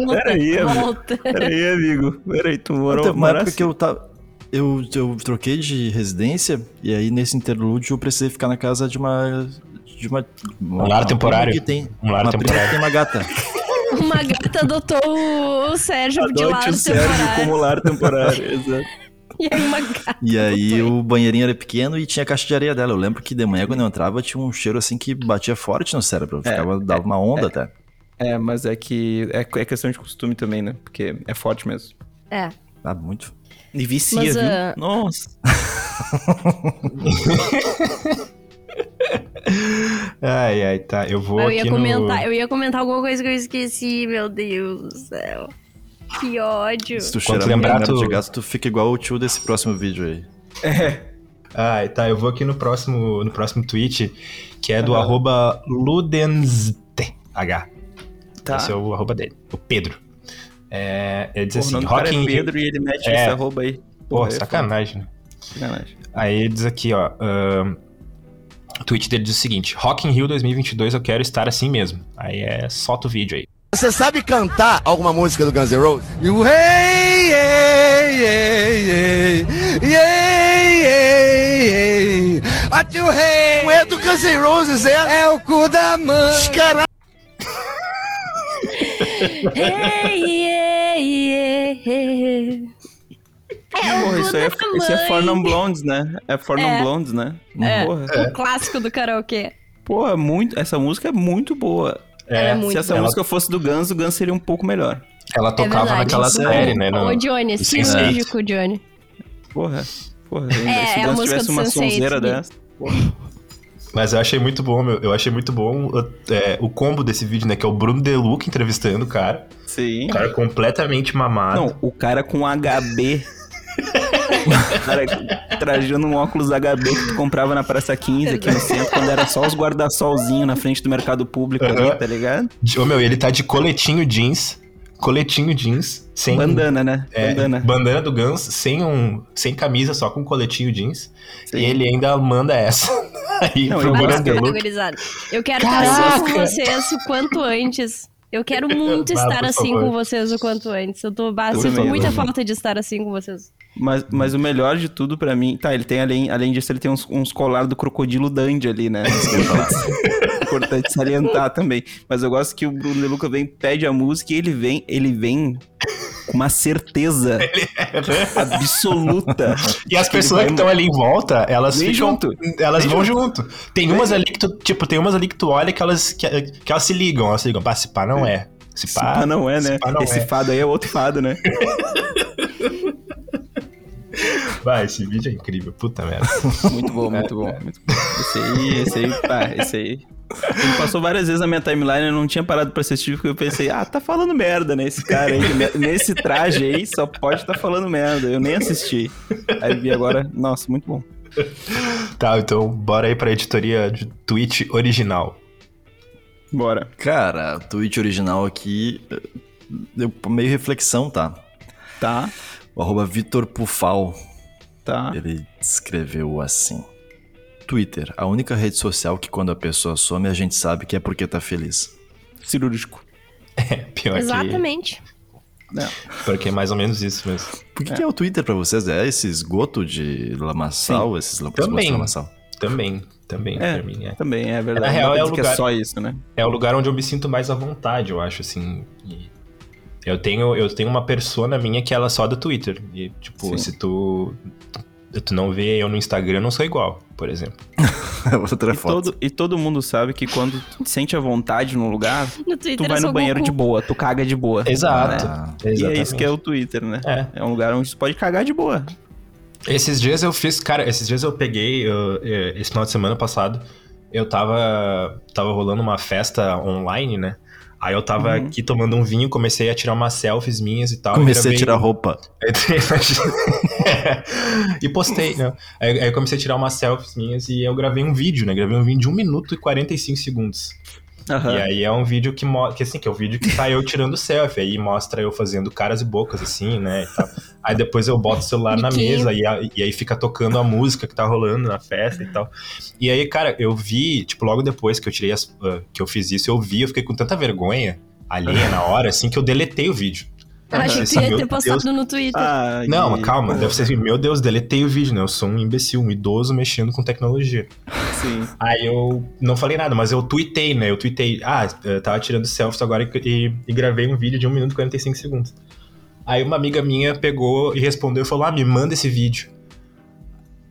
Peraí, amigo. volta. peraí, amigo. Peraí, tu morou. Teve uma época morasse- que eu tava. Eu, eu troquei de residência e aí nesse interlúdio eu precisei ficar na casa de uma. De uma, uma Um lar uma temporário. Que tem, Um lar uma prima temporário. que tem uma gata. Uma gata adotou o Sérgio de Adote lar o Sérgio temporário. como lar temporário, exato. E aí uma gata. E aí o banheirinho era pequeno e tinha a caixa de areia dela. Eu lembro que de manhã quando eu entrava tinha um cheiro assim que batia forte no cérebro. É, ficava, dava uma onda até. É, mas é que é, é questão de costume também, né? Porque é forte mesmo. É. Ah, muito. E vicia, Mas, viu? ah, Nossa. Ai, ai, tá. Eu vou Eu aqui ia, no... comentar, eu ia comentar alguma coisa que eu esqueci, meu Deus do céu. Que ódio. Se tu cheirar lembrar, tu- de gato, tu fica igual o tio desse próximo vídeo aí. Ai, tá. Eu vou aqui no próximo, no próximo tweet, que é do arroba Ludenste. H. Tá. Esse é o arroba dele. O Pedro. É, ele diz Porra, o assim, nome do cara Rock é in Pedro e ele mete É. esse arroba aí. Pô, é sacanagem, né? Sacanagem. Aí ele diz aqui, ó. ahn, o tweet dele diz o seguinte: Rock in Rio 2022, eu quero estar assim mesmo. Aí é solta o vídeo aí. Você sabe cantar alguma música do Guns N' Roses? You hey, hey, hey, hey, hey, hey, hey. What you hey? Não é do Guns N' Roses, é? É o cu da mãe. Caralho. Ei, ei, ei, ei. É o Porra, isso aí é, isso é. For Non Blondes, né? É For Non É. Blondes, né? É, Porra. o clássico do karaokê. Porra, muito, essa música é muito boa. Ela é muito Se essa boa. música fosse do Guns, o Guns seria um pouco melhor. Ela tocava verdade. naquela Isso é série, né? no- Ô, Johnny, do Sense8. cirúrgico, Johnny. Porra, porra. É, se é o Guns música tivesse uma Sense8, sonzeira né? dessa. Mas eu achei muito bom, meu. Eu achei muito bom é, o combo desse vídeo, né? Que é o Bruno Deluca entrevistando o cara. Sim. O cara completamente mamado. Não, o cara com HB. o cara trajando um óculos HB que tu comprava na Praça 15 aqui no centro, quando era só os guarda-solzinho na frente do mercado público ali, Aham. tá ligado? Ô, meu, ele tá de coletinho jeans. Coletinho jeans. Sem Bandana, né? É, Bandana. bandana do Guns, sem, um, sem camisa, só com coletinho jeans. Sim. E ele ainda manda essa. Aí Não, pro gurizada. Eu quero estar assim com vocês o quanto antes. Eu quero muito estar assim favor. com vocês o quanto antes. Eu tô bah, Eu sinto muita eu falta de estar assim com vocês. Mas, mas o melhor de tudo pra mim. Tá, ele tem além, além disso, ele tem uns, uns colar do crocodilo Dandy ali, né? Importante salientar também. Mas eu gosto que o Bruno Luca vem, pede a música e ele vem, ele vem com uma certeza absoluta. E as que pessoas que estão ali em volta, elas Vem ficam. junto. Elas Vem vão junto. Tem umas ali que tu, tipo, tem umas ali que tu olha que elas, que, que elas se ligam. Elas se ligam. Pá, se pá não é. Se Esse pá, pá não é, né? se não Esse é. fado aí é outro fado, né? Vai, esse vídeo é incrível. Puta merda. Muito bom, muito bom. Muito bom. Esse aí, esse aí, pá, esse aí. Ele passou várias vezes na minha timeline, eu não tinha parado pra assistir, porque eu pensei, ah, tá falando merda, né? Esse cara aí, ne- nesse traje aí, só pode tá falando merda. Eu nem assisti. Aí vi agora, nossa, muito bom. Tá, então bora aí pra editoria de tweet original. Bora. Cara, tweet original aqui deu meio reflexão, tá? Tá, O arroba Vitor Pufal, tá. ele escreveu assim. Twitter, a única rede social que quando a pessoa some a gente sabe que é porque tá feliz. Cirúrgico. É, pior Exatamente. Não. que. Porque é mais ou menos isso mesmo. Por que é, que é o Twitter pra vocês? É esse esgoto de lamaçal? Esses lam- esgotos Também. de lamaçal? Também, também, É. pra mim. É. Também é verdade. Na real, é o lugar- é só isso, né? é o lugar onde eu me sinto mais à vontade, eu acho, assim. E Eu tenho, eu tenho uma persona minha que ela é só do Twitter. E, tipo, Sim. se tu, tu não vê eu no Instagram, eu não sou igual, por exemplo. Outra E foto. todo, e todo mundo sabe que quando tu te sente à vontade num lugar, No Twitter tu vai no banheiro Goku. de boa, tu caga de boa. Exato. Ah, E é isso que é o Twitter, né? É. É um lugar onde tu pode cagar de boa. Esses dias eu fiz, cara, esses dias eu peguei, eu, esse final de semana passado, eu tava, tava rolando uma festa online, né? Aí eu tava Uhum. aqui tomando um vinho, comecei a tirar umas selfies minhas e tal. Comecei e a tirar roupa. e postei, né? Aí, aí eu comecei a tirar umas selfies minhas e eu gravei um vídeo, né? Gravei um vídeo de 1 minuto e 45 segundos. Aham. E aí é um vídeo que mostra, que assim, que é o vídeo que tá eu tirando selfie, aí mostra eu fazendo caras e bocas, assim, né, e tal. Aí depois eu boto o celular na mesa e, a- e aí fica tocando a música que tá rolando na festa e tal. E aí, cara, eu vi, tipo, logo depois que eu tirei as, ah, que eu fiz isso, eu vi, eu fiquei com tanta vergonha alheia na hora, assim, que eu deletei o vídeo. Eu achei que tu ia ter postado Deus. no Twitter. Ai, Não, mas calma, deve ser assim, meu Deus, deletei o vídeo, né? Eu sou um imbecil, um idoso mexendo com tecnologia. Sim. Aí eu não falei nada, mas eu tuitei, né? Eu tuitei, ah, eu tava tirando selfies agora e, e- e gravei um vídeo de 1 minuto e 45 segundos. Aí uma amiga minha pegou e respondeu e falou, ah, me manda esse vídeo.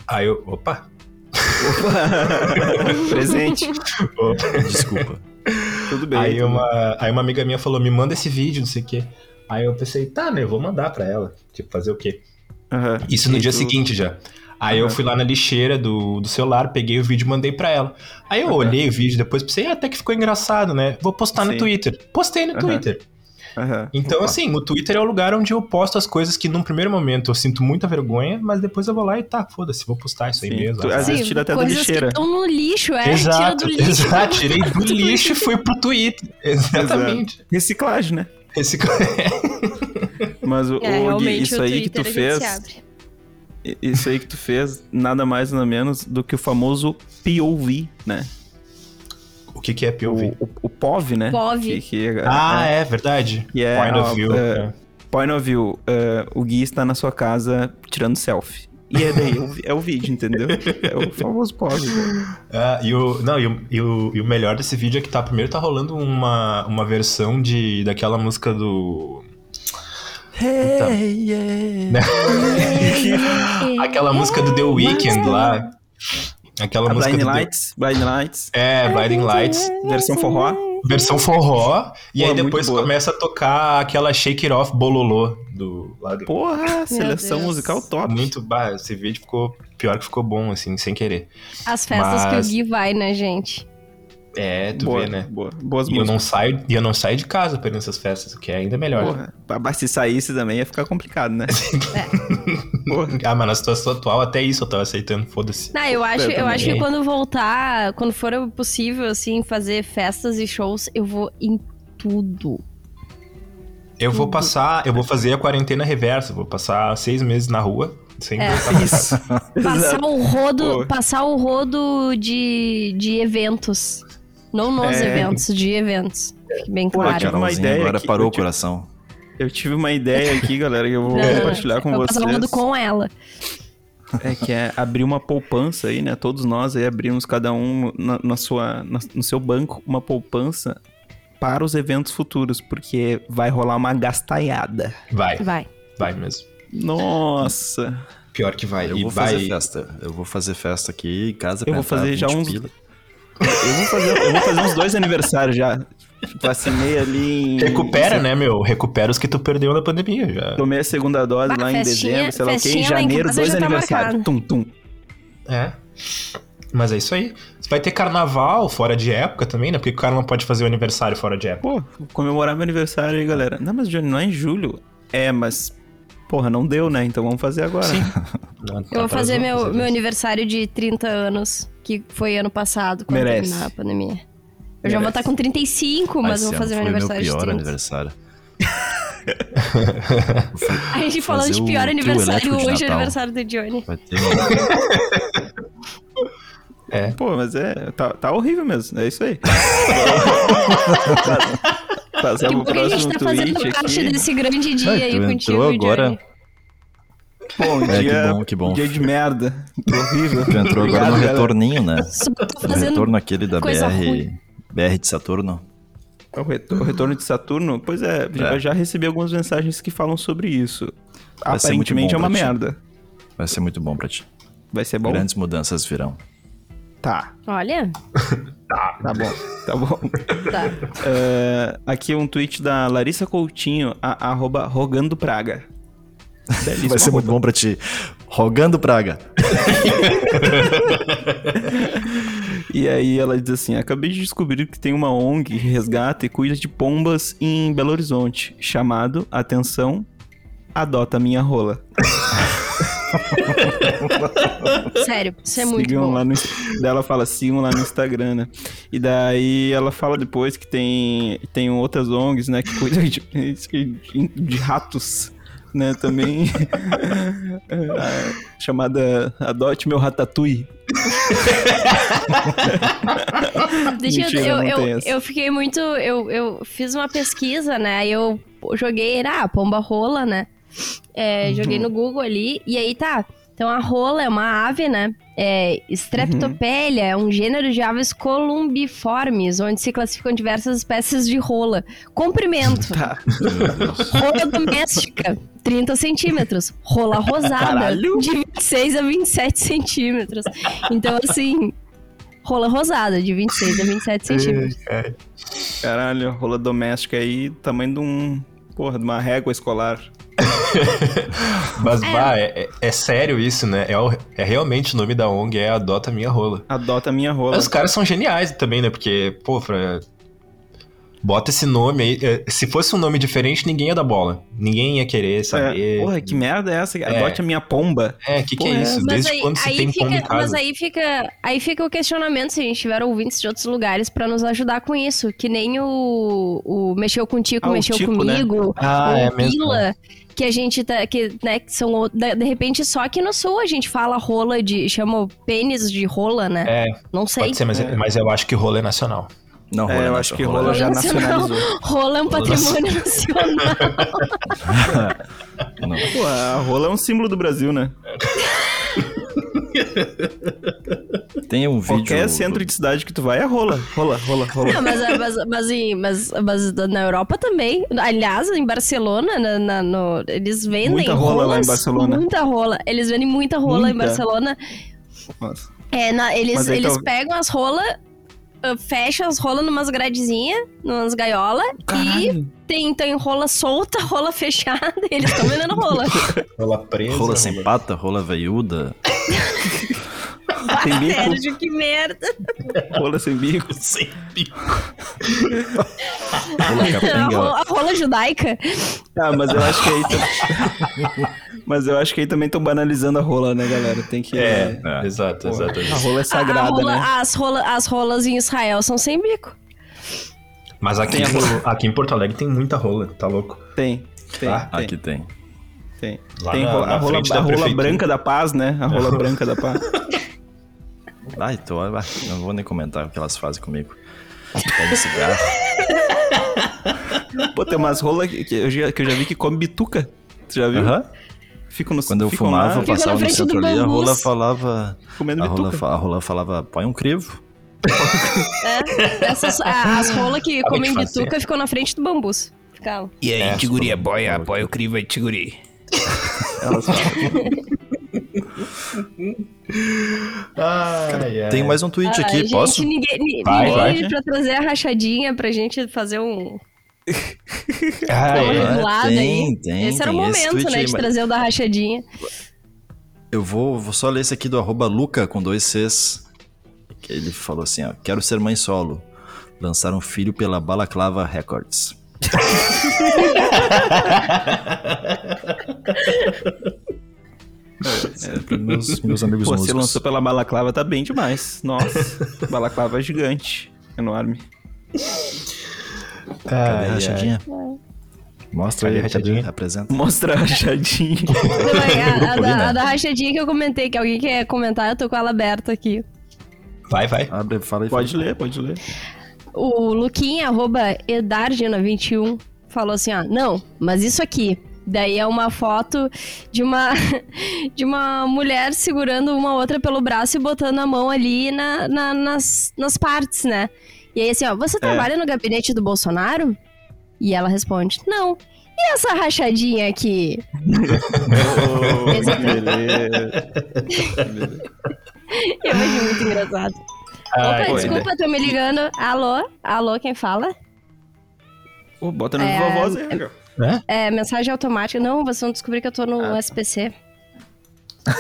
Aí eu, opa, Presente. opa. Desculpa. Tudo bem. Aí tudo uma, aí uma amiga minha falou, me manda esse vídeo, não sei o quê. Aí eu pensei, tá, né, eu vou mandar pra ela. Tipo, fazer o quê? Aham. Isso no E dia tu- seguinte já. Aí eu Aham. fui lá na lixeira do, do celular, peguei o vídeo e mandei pra ela. Aí eu Aham. olhei o vídeo depois pensei, ah, até que ficou engraçado, né? Vou postar no Sim. Twitter. Postei no. Twitter. Então, Opa. assim, o Twitter é o lugar onde eu posto as coisas que num primeiro momento eu sinto muita vergonha, mas depois eu vou lá e tá, foda-se, vou postar isso aí Sim. mesmo. Tu- azar. às vezes tira até da coisas lixeira. que estão no lixo, é. Exato, tira do lixo. exato, tirei do lixo e fui pro Twitter. Exatamente. Reciclagem, né? Esse... Mas o, É, o Gui, isso o aí que tu fez, isso aí que tu fez, nada mais nada menos do que o famoso POV, né? o que, que é POV? O, o, o POV, né? POV. Que, que, Ah, é verdade. Que é, Point ó, of view. é, é. Point of view, é, o Gui está na sua casa tirando selfie. E é daí, é o, é o vídeo, entendeu? É o famoso POV. Ah, e o, não, e o, e, o, e o melhor desse vídeo é que tá, primeiro tá rolando uma, uma versão de, daquela música do... Hey, yeah. Aquela música do The Weeknd lá. Aquela A música Blind do The- Lights, Blind Lights, É, Blinding Lights. versão forró. Versão forró. E Pô, aí depois começa a tocar aquela Shake It Off Bololô do lá do... Porra, seleção musical top. Muito, bah, esse vídeo ficou pior que ficou bom, assim, sem querer. As festas Mas- que o Gui vai, né, gente? É, tu boa, vê, né? boa. Boas E eu músicas. não saio, e eu não saio de casa pra ir nessas festas, o que é ainda melhor. Porra, mas se saísse também ia ficar complicado, né? Porra. Ah, mas na situação atual, até isso eu tava aceitando, foda-se. Não, eu acho, Eu eu, acho que quando voltar, quando for possível, assim, fazer festas e shows, eu vou em tudo. Eu vou passar, eu vou fazer a quarentena reversa, vou passar seis meses na rua, sem É. voltar pra casa. Passar o rodo, Pô. passar o rodo de, de eventos. Não nos É. eventos, de eventos. Fique bem Pô, claro. tive uma ideia agora aqui, parou eu o tive- coração. Eu tive uma ideia aqui, galera, que eu vou Não, compartilhar com eu vocês. passar o rodo com ela. É que é abrir uma poupança aí, né? Todos nós aí abrimos cada um na, na sua, na- no seu banco uma poupança para os eventos futuros, porque vai rolar uma gastaiada. Vai, Vai. vai mesmo. Nossa! Pior que vai. Eu e vou vai. fazer festa. Eu vou fazer festa aqui em casa. Eu pra vou fazer já 20 uns- pila. Eu vou fazer, eu vou fazer uns dois aniversários já. Vacinei ali em... Recupera, né, meu? Recupera os que tu perdeu na pandemia já. Tomei a segunda dose Bah, lá em festinha- dezembro, sei lá o quê. Em em janeiro, dois tá aniversários. marcado. Tum, tum. É. Mas é isso aí. Vai ter carnaval fora de época também, né? Porque o cara não pode fazer o aniversário fora de época. Pô, vou comemorar meu aniversário aí, galera. Não, mas Johnny, não é em julho. É, mas... Porra, não deu, né? Então vamos fazer agora. Sim. Eu vou fazer meu, meu aniversário de 30 anos, que foi ano passado, quando Merece. terminar a pandemia. Eu já vou Merece. estar com 35, mas Esse eu vou fazer meu aniversário de pior 30. aniversário. A gente falando de pior aniversário, de hoje é aniversário do Johnny. Vai ter um- Pô, mas é... Tá, tá horrível mesmo. É isso aí. Passar Que pro bom que a gente próximo tá fazendo tweet parte aqui. desse grande dia Ah, aí tu contigo, entrou agora. Johnny. Um É, que dia, bom, que bom. um dia de merda. Horrível. Tu entrou agora Obrigado, no galera. retorninho, né? No fazendo retorno aquele da BR, ruim. BR de Saturno. O, retor- o retorno de Saturno? Pois é, É. eu já recebi algumas mensagens que falam sobre isso. Vai Aparentemente bom é uma pra ti. merda. Vai ser muito bom pra ti. Vai ser bom? Grandes mudanças virão. Tá, Olha. tá bom, tá bom. Tá. É, aqui um tweet da Larissa Coutinho, a, arroba Rogando Praga. Belíssimo Vai ser muito arroba. bom pra ti. Rogando Praga. E aí ela diz assim: acabei de descobrir que tem uma ONG que resgata e cuida de pombas em Belo Horizonte, chamado, atenção, Adota Minha Rola. Sério, isso é muito sigam bom. lá no Daí ela fala, sigam lá no Instagram, né? E daí ela fala depois que tem, tem outras ONGs, né, que cuidam de, de, de ratos, né, também. É, chamada Adote Meu Ratatouille. Deixa Mentira, eu, eu, eu, fiquei muito. Eu, eu fiz uma pesquisa, né? Eu joguei, ah, pomba rola, né? É, Uhum. Joguei no Google ali, e aí tá. Então a rola é uma ave, né? É, Streptopelia é um gênero de aves columbiformes, onde se classificam diversas espécies de rola. Comprimento. Tá. Rola doméstica, 30 centímetros. Rola rosada, Caralho! de 26 a 27 centímetros. Então, assim, rola rosada, de 26 a 27 centímetros. Caralho, rola doméstica aí, tamanho de um. Porra, de uma régua escolar. Mas, É. bah, é, é- é sério isso, né? É, o- é realmente o nome da ONG, é Adota Minha Rola. Adota minha rola. Os caras são geniais também, né? Porque, pô, pra... bota esse nome aí. é, Se fosse um nome diferente, ninguém ia dar bola. Ninguém ia querer É, saber. porra, que merda é essa? Adote a minha pomba. É, que que Porra, é é. isso? Mas Desde aí, quando se aí tem pombo em fica, mas casa? aí fica, aí fica o questionamento se a gente tiver ouvintes de outros lugares pra nos ajudar com isso. Que nem o, o Mexeu com Tico, Ah, o Mexeu Tico, né? comigo, Ah, o é mesmo. Que a gente tá. Que, né, que são. De, repente, só aqui no sul a gente fala rola de. chama pênis de rola, né? É, Não sei. pode ser, mas, É. mas eu acho que rola é nacional. Não, É, rola eu nessa, acho que rola rola já nacional. nacionalizou. Rola é um patrimônio nacional. Não. Pô, a rola é um símbolo do Brasil, né? Tem um vídeo. Qualquer centro de cidade que tu vai é rola. Rola, rola, rola. Não, mas, mas, mas, em- mas, mas na Europa também. Aliás, em Barcelona, na- na- no- eles vendem Muita rola lá em rolas, Barcelona. Muita rola. Eles vendem muita rola em Muita. Barcelona. Nossa. É, na- eles, aí eles tá- pegam as rolas, ah, fecham as rolas numas gradezinhas, numas gaiolas, e tem, tem rola solta, rola fechada, e eles estão vendendo rola. Rola presa. Rola sem pata, rola veiuda. Tem bico, Sérgio, que merda. rola sem bico. Sem bico. Rola A capenga. rola, a rola judaica. Ah, mas eu acho que aí. tam- mas eu acho que aí também estão banalizando a rola, né, galera? Tem que. É, É. exato, exato. A rola é A- a sagrada, rola- né? as, rola, as rolas em Israel são sem bico. Mas aqui, Tem a rola. aqui em Porto Alegre tem muita rola, tá louco? Tem. Tem, Ah, tem, Aqui tem. Tem. Lá Tem na- rola- na a rola, a rola branca da paz, né? A rola branca da paz. Ai, tô, não vou nem comentar o que elas fazem comigo. Pega cigarro. Pô, tem umas rolas que, que eu já, que eu já vi que come bituca. Tu já viu? Aham. Ficam no Quando eu fumava, lá eu passava no centro ali, a rola falava. comendo A rola, bituca. a rola falava, põe um crivo. É, essas, a- as rolas que comem bituca ficam na frente do bambus. Ficavam. E aí, É, tiguria, tipo, boia, apoia o crivo aí, tiguria. Elas. Ai, ai. Tem mais um tweet Ah, aqui, gente, posso? Ninguém, ni- Vai, ninguém vai. pra trazer a rachadinha pra gente fazer um. Ah, é. tem, aí. tem, esse era o tem momento, né? aí, de mas- trazer o da rachadinha. Eu vou, vou só ler esse aqui do arroba Luca com dois Cs. Que ele falou assim, ó. Quero ser mãe solo. Lançar um filho pela Balaclava Records. É, para meus, meus amigos Pô, músicos. lançou pela balaclava, tá bem demais. Nossa, balaclava é gigante. Enorme. Cadê a rachadinha? Mostra Cadê aí, a rachadinha? Apresenta. Mostra a rachadinha. a, a ali, da, né? a da rachadinha que eu comentei, que alguém quer comentar, eu tô com ela aberta aqui. Vai, vai. Abre, fala aí. Pode fala. ler, pode ler. O Luquinha, arroba Edargina21, falou assim, ó, não, mas isso aqui. Daí é uma foto de uma, de uma mulher segurando uma outra pelo braço e botando a mão ali na, na- nas, nas partes, né? E aí assim, ó, você trabalha no gabinete do Bolsonaro? E ela responde, não. E essa rachadinha aqui? Oh, é- beleza. Eu achei muito engraçado. Ai, Opa, desculpa, tô me ligando. Alô? Alô, quem fala? Pô, bota no É, voz aí, né? É, mensagem automática. Não, vocês vão descobrir que eu tô no SPC.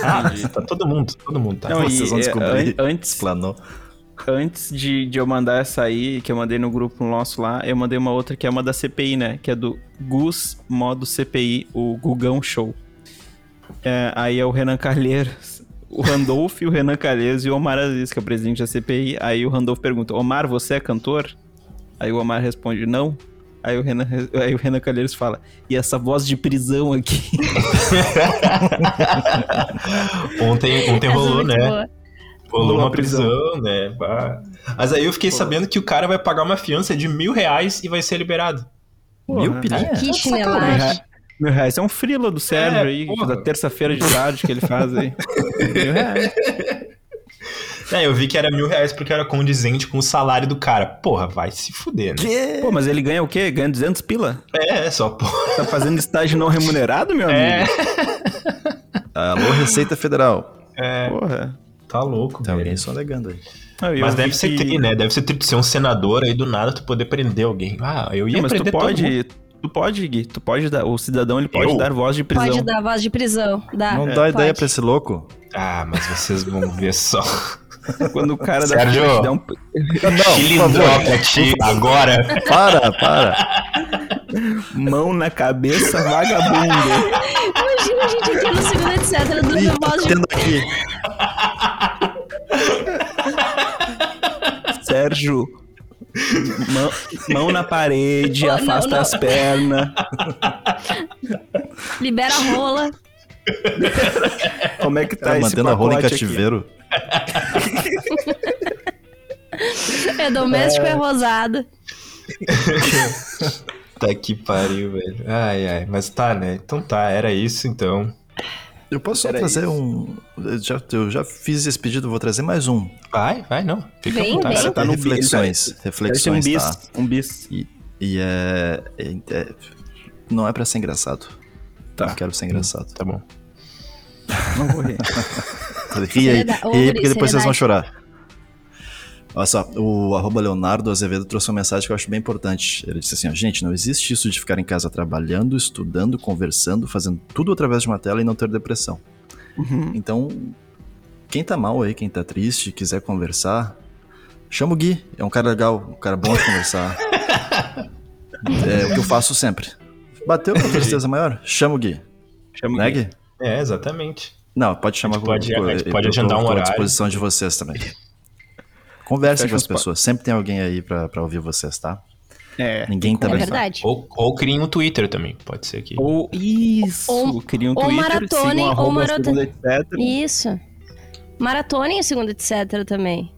Ah, tá todo mundo, todo mundo tá. Não, e, Vocês vão é, descobrir. an- antes, Explanou. antes de, de eu mandar essa aí, que eu mandei no grupo nosso lá, eu mandei uma outra que é uma da CPI, né? Que é do Gus modo CPI, o Gugão Show. É, aí é o Renan Calheiros, o Randolph, o Renan Calheiros e o Omar Aziz, que é o presidente da CPI. Aí o Randolph pergunta, Omar, você é cantor? Aí o Omar responde, não. Aí o Renan, aí o Renan Calheiros fala, e essa voz de prisão aqui? Ontem, ontem é rolou, né? boa. Rolou uma prisão. prisão, né? Bah. Mas aí eu fiquei sabendo que o cara vai pagar uma fiança de mil reais e vai ser liberado. Mil Porra. pilinha? Que chinelagem. Mil reais é um frila do Sérgio É, aí, porra. da terça-feira de tarde que ele faz aí. Mil reais. É, eu vi que era mil reais porque era condizente com o salário do cara. Porra, vai se fuder, né? Pô, mas ele ganha o quê? Ganha 200 pila? É, só porra. Tá fazendo estágio não remunerado, meu É, amigo? Alô, Receita Federal. é, Porra. tá louco, Tem velho. alguém sonegando aí. Não, eu Mas deve ser que- tri, né? Deve ser tri tu ser um senador aí do nada tu poder prender alguém. Ah, eu ia Não, mas tu prender todo mundo. pode, tu pode, Gui, tu pode dar, o cidadão ele pode Eu? dar voz de prisão. Pode dar voz de prisão. Dá. Não É, dá ideia pode. pra esse louco? Ah, mas vocês vão ver só. Quando o cara da Sérgio. frente dá um... Chilindrócrata agora. Para, para. mão na cabeça, vagabundo. Imagina a gente aqui no segundo etc. dando Ih, voz de aqui. Sérgio. Mão, mão na parede, Oh, não, afasta não. as pernas. libera a rola. Como é que tá Tá esse mantendo a rola em cativeiro. É doméstico é, rosado. Tá que pariu, velho. Ai, ai. Mas tá, né? Então tá, era isso então. Eu posso só Era trazer isso. um. Eu já, eu já fiz esse pedido, vou trazer mais um. Vai, vai, não. Fica vontade. vem. Cara, tá no reflexões. Ser um Reflexões, bis. tá? Um bis. E, e é, é- é- Não é pra ser engraçado. Tá. Não quero ser engraçado. Tá bom. Não vou rir. Ri aí, ri aí porque depois vocês vão chorar. Olha só, o arroba Leonardo Azevedo trouxe uma mensagem que eu acho bem importante. Ele disse assim, ó, gente, não existe isso de ficar em casa trabalhando, estudando, conversando, fazendo tudo através de uma tela e não ter depressão. Uhum. Então, quem tá mal aí, quem tá triste, quiser conversar, chama o Gui. É um cara legal, um cara bom de conversar. é o que eu faço sempre. Bateu com tristeza maior? Chama o Gui. Chama Né, o Gui. Gui? É, exatamente. Não, pode chamar A gente pode- com- a gente pode agendar um tô à horário. disposição de vocês também. Conversem com as pa- pessoas. Sempre tem alguém aí pra, pra ouvir vocês, tá? É. Ninguém tá É verdade. Ou, ou criem um Twitter também. Pode ser que. Ou isso, Ou- um ou Twitter, maratone, sigam ou arroba maratone. segunda, etc. Isso. Maratona em segundo etc. também.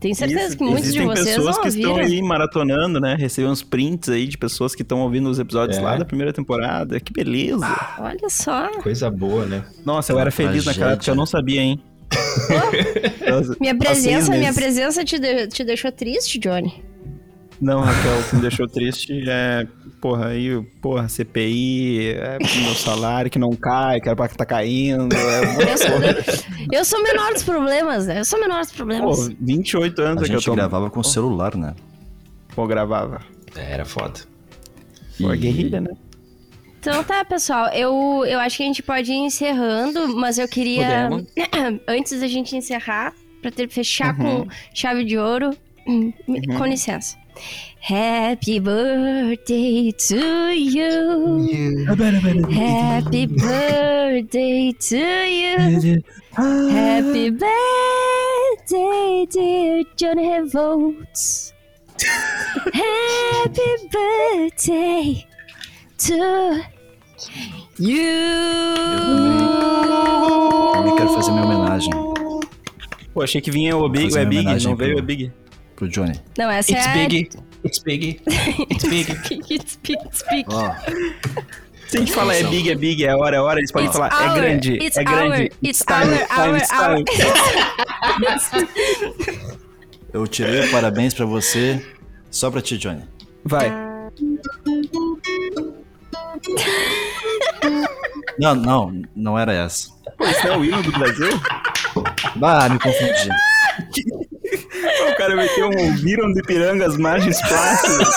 Tenho certeza Isso. que muitos Existem de vocês pessoas que estão ouviram. aí maratonando, né? Recebem uns prints aí de pessoas que estão ouvindo os episódios É. lá da primeira temporada. Que beleza. Olha só. Coisa boa, né? Nossa, eu era feliz naquela época, eu não sabia, hein? Minha presença, minha presença te, de- te deixou triste, Johnny? Não, Raquel, o que me deixou triste é, porra, aí, porra, CPI, é meu salário que não cai, que era pra tá caindo. É, Eu sou, eu sou o menor dos problemas, né? Eu sou o menor dos problemas. pô, 28 anos A é que eu gente tô. gravava com celular, né? Pô, gravava. É, era foda. Pô, é E- guerrilha, né? Então tá, pessoal. Eu, eu acho que a gente pode ir encerrando, mas eu queria. Antes da gente encerrar, pra ter, fechar Uhum. com chave de ouro. hum, Com licença. Happy birthday to you. Happy birthday to you. Happy birthday, dear Johnny Revolts. Happy birthday to you. Também quero fazer minha homenagem Pô, achei que vinha o Big, é Big, não veio pro- o Big. pro Johnny. Não, essa It's é big. It's big. It's big. It's big, it's big. Ó, Se a gente falar é Big, é Big, é hora, é hora, eles podem It's falar é our, grande, it's é grande. our, it's time, our, time, our, it's our. time. Eu tirei o parabéns pra você, só pra ti, Johnny. Vai. Não, não, não era essa. Pô, isso é o hino do Brasil? Ah, me confundi. O cara meteu um ouviram do Ipiranga as margens plácidas.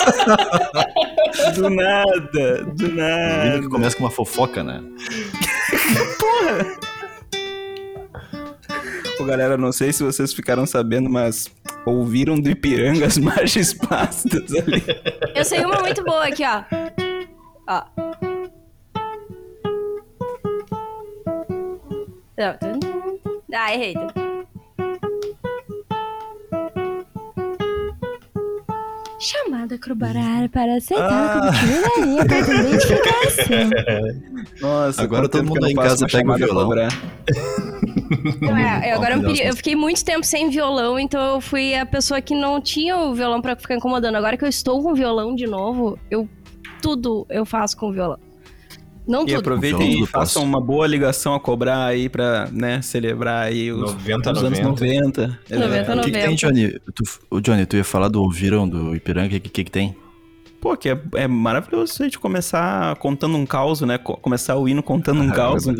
Do nada, do O hino que nada. começa com uma fofoca, né? Pô, galera, não sei se vocês ficaram sabendo, mas ouviram do Ipiranga as margens plácidas ali. Eu sei uma muito boa aqui, ó. Ó. Não, Ah, errei. Chamada corporal para aceitar Ah. contigo na linha para identificação. Nossa, Agora todo mundo aí em casa pega o violão. Não, é, eu agora eu, pedi- eu fiquei muito tempo sem violão, então eu fui a pessoa que não tinha o violão pra ficar incomodando. Agora que eu estou com violão de novo, eu tudo eu faço com violão. Não E tudo. aproveitem e façam posso. uma boa ligação a cobrar aí pra, né, celebrar aí os, 90, os anos 90. 90. 90, O que, que tem, 90. Johnny? Tu, o Johnny, tu ia falar do ouviram do Ipiranga, o que, que, que tem? Pô, que é, é maravilhoso a gente começar contando um caos, né? Co- Começar o hino contando um Ah, caos. né?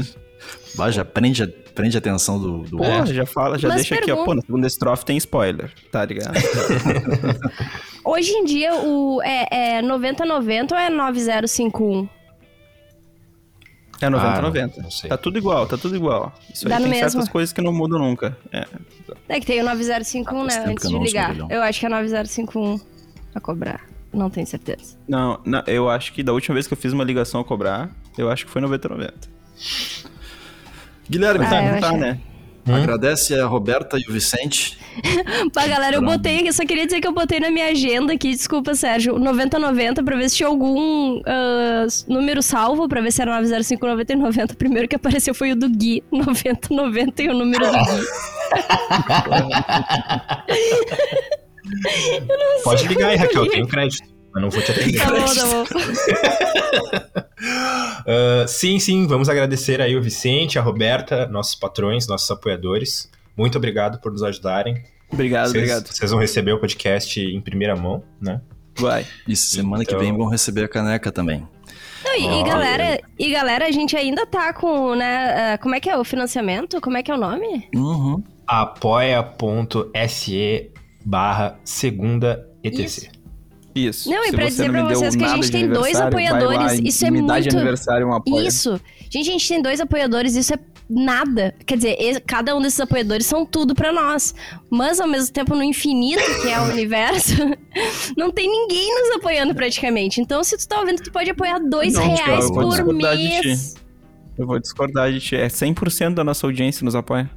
Bah, já prende, a- prende a atenção do, do Pô, já fala, já Mas deixa aqui, ó. pergunta- Pô, na segunda estrofe tem spoiler, tá ligado? Hoje em dia o é, é 9090 ou é 9051? É 90, Ah, 90. não sei. Tá tudo igual, tá tudo igual. Isso Dá aí no tem certas mesmo. coisas que não mudam nunca. É. É que tem o 9051, Faz né? tempo Antes de ligar. Eu acho que é 9051 a cobrar. Não tenho certeza. Não, não, eu acho que da última vez que eu fiz uma ligação a cobrar, eu acho que foi 90, 90. Guilherme, Ah, não tá, achei. Né? agradece a Roberta e o Vicente. Pá, galera, eu botei, eu só queria dizer que eu botei na minha agenda aqui, desculpa, Sérgio, 9090 pra ver se tinha algum ah, número salvo, pra ver se era 905, 90 e 90. O primeiro que apareceu foi o do Gui, 9090 e o número do Gui. Pode ligar aí, Raquel, eu tenho crédito. Mas não vou te atender. Tá bom, tá bom. Ah, sim, sim, vamos agradecer aí o Vicente, a Roberta, nossos patrões, nossos apoiadores. Muito obrigado por nos ajudarem. Obrigado, Vocês, obrigado. vocês vão receber o podcast em primeira mão, né? Vai. E semana Então- que vem vão receber a caneca também. Não, e, e Ó, galera, e galera, a gente ainda tá com, né, ah, como é que é o financiamento? Como é que é o nome? Uhum. apoia.se barra segunda ETC. Isso. Isso. Não, e pra dizer pra vocês que a gente tem dois apoiadores, e isso é me dá de muito- aniversário um apoio. Isso. Gente, a gente tem dois apoiadores, isso é nada. Quer dizer, cada um desses apoiadores são tudo pra nós. Mas ao mesmo tempo, no infinito, que é o universo, não tem ninguém nos apoiando praticamente. Então, se tu tá ouvindo, tu pode apoiar dois Não, reais eu vou por mês. Eu vou discordar de ti. É 100% da nossa audiência nos apoia.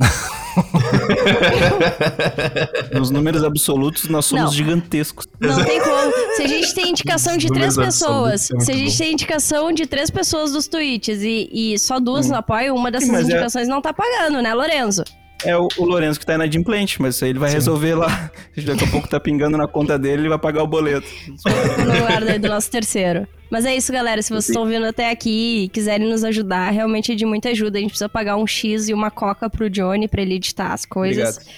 Nos números absolutos, nós somos Não. gigantescos. Não tem como. Se a gente tem indicação de três pessoas, é se a gente bom. tem indicação de três pessoas dos tweets e, e só duas nos apoiam, uma dessas Sim, é- indicações não tá pagando, né, Lorenzo? É o, o Lourenço que tá inadimplente, mas isso aí ele vai resolver lá. Daqui a pouco tá pingando na conta dele, ele vai pagar o boleto. no lugar daí do nosso terceiro. Mas é isso, galera. Se vocês estão vindo até aqui e quiserem nos ajudar, realmente é de muita ajuda. A gente precisa pagar um X e uma coca pro Johnny pra ele editar as coisas. Obrigado.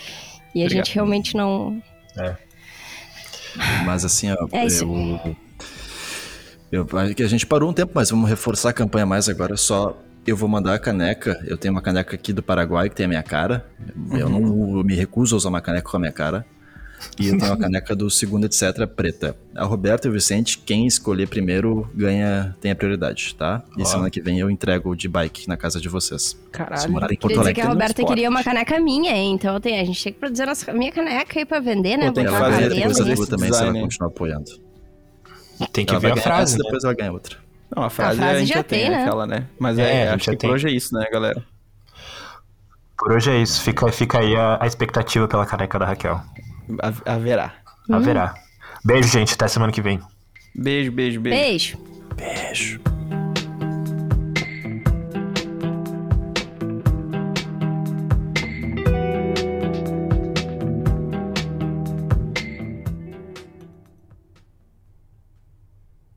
E a Obrigado. gente realmente não. Mas assim, ó, É isso. eu, eu, que a gente parou um tempo, mas vamos reforçar a campanha mais agora. Só eu vou mandar a caneca. Eu tenho uma caneca aqui do Paraguai que tem a minha cara. Eu não eu me recuso a usar uma caneca com a minha cara. E eu tenho uma caneca do segundo, etc., preta. A Roberta e o Vicente, quem escolher primeiro ganha, tem a prioridade, tá? E Ó. semana que vem eu entrego de bike na casa de vocês. Se Caralho. morar em Queria Porto Alegre. que a tem Roberta queria uma caneca minha, hein? Então tem, a gente tem que produzir a nossa, minha caneca aí pra vender, né? Tem que fazer depois a tua também, se ela design, continuar apoiando. Tem que ela ver a frase, né? depois ela ganha outra. Não, a frase, frase a gente já já tem, tem, né? aquela, né? Mas É, é, a gente acho que tem. por hoje é isso, né, galera? Por hoje é isso. Fica, fica aí a, a expectativa pela caneca da Raquel. Ha- Haverá. Hum. Haverá. Beijo, gente. Até semana que vem. Beijo, beijo, beijo. Beijo. Beijo.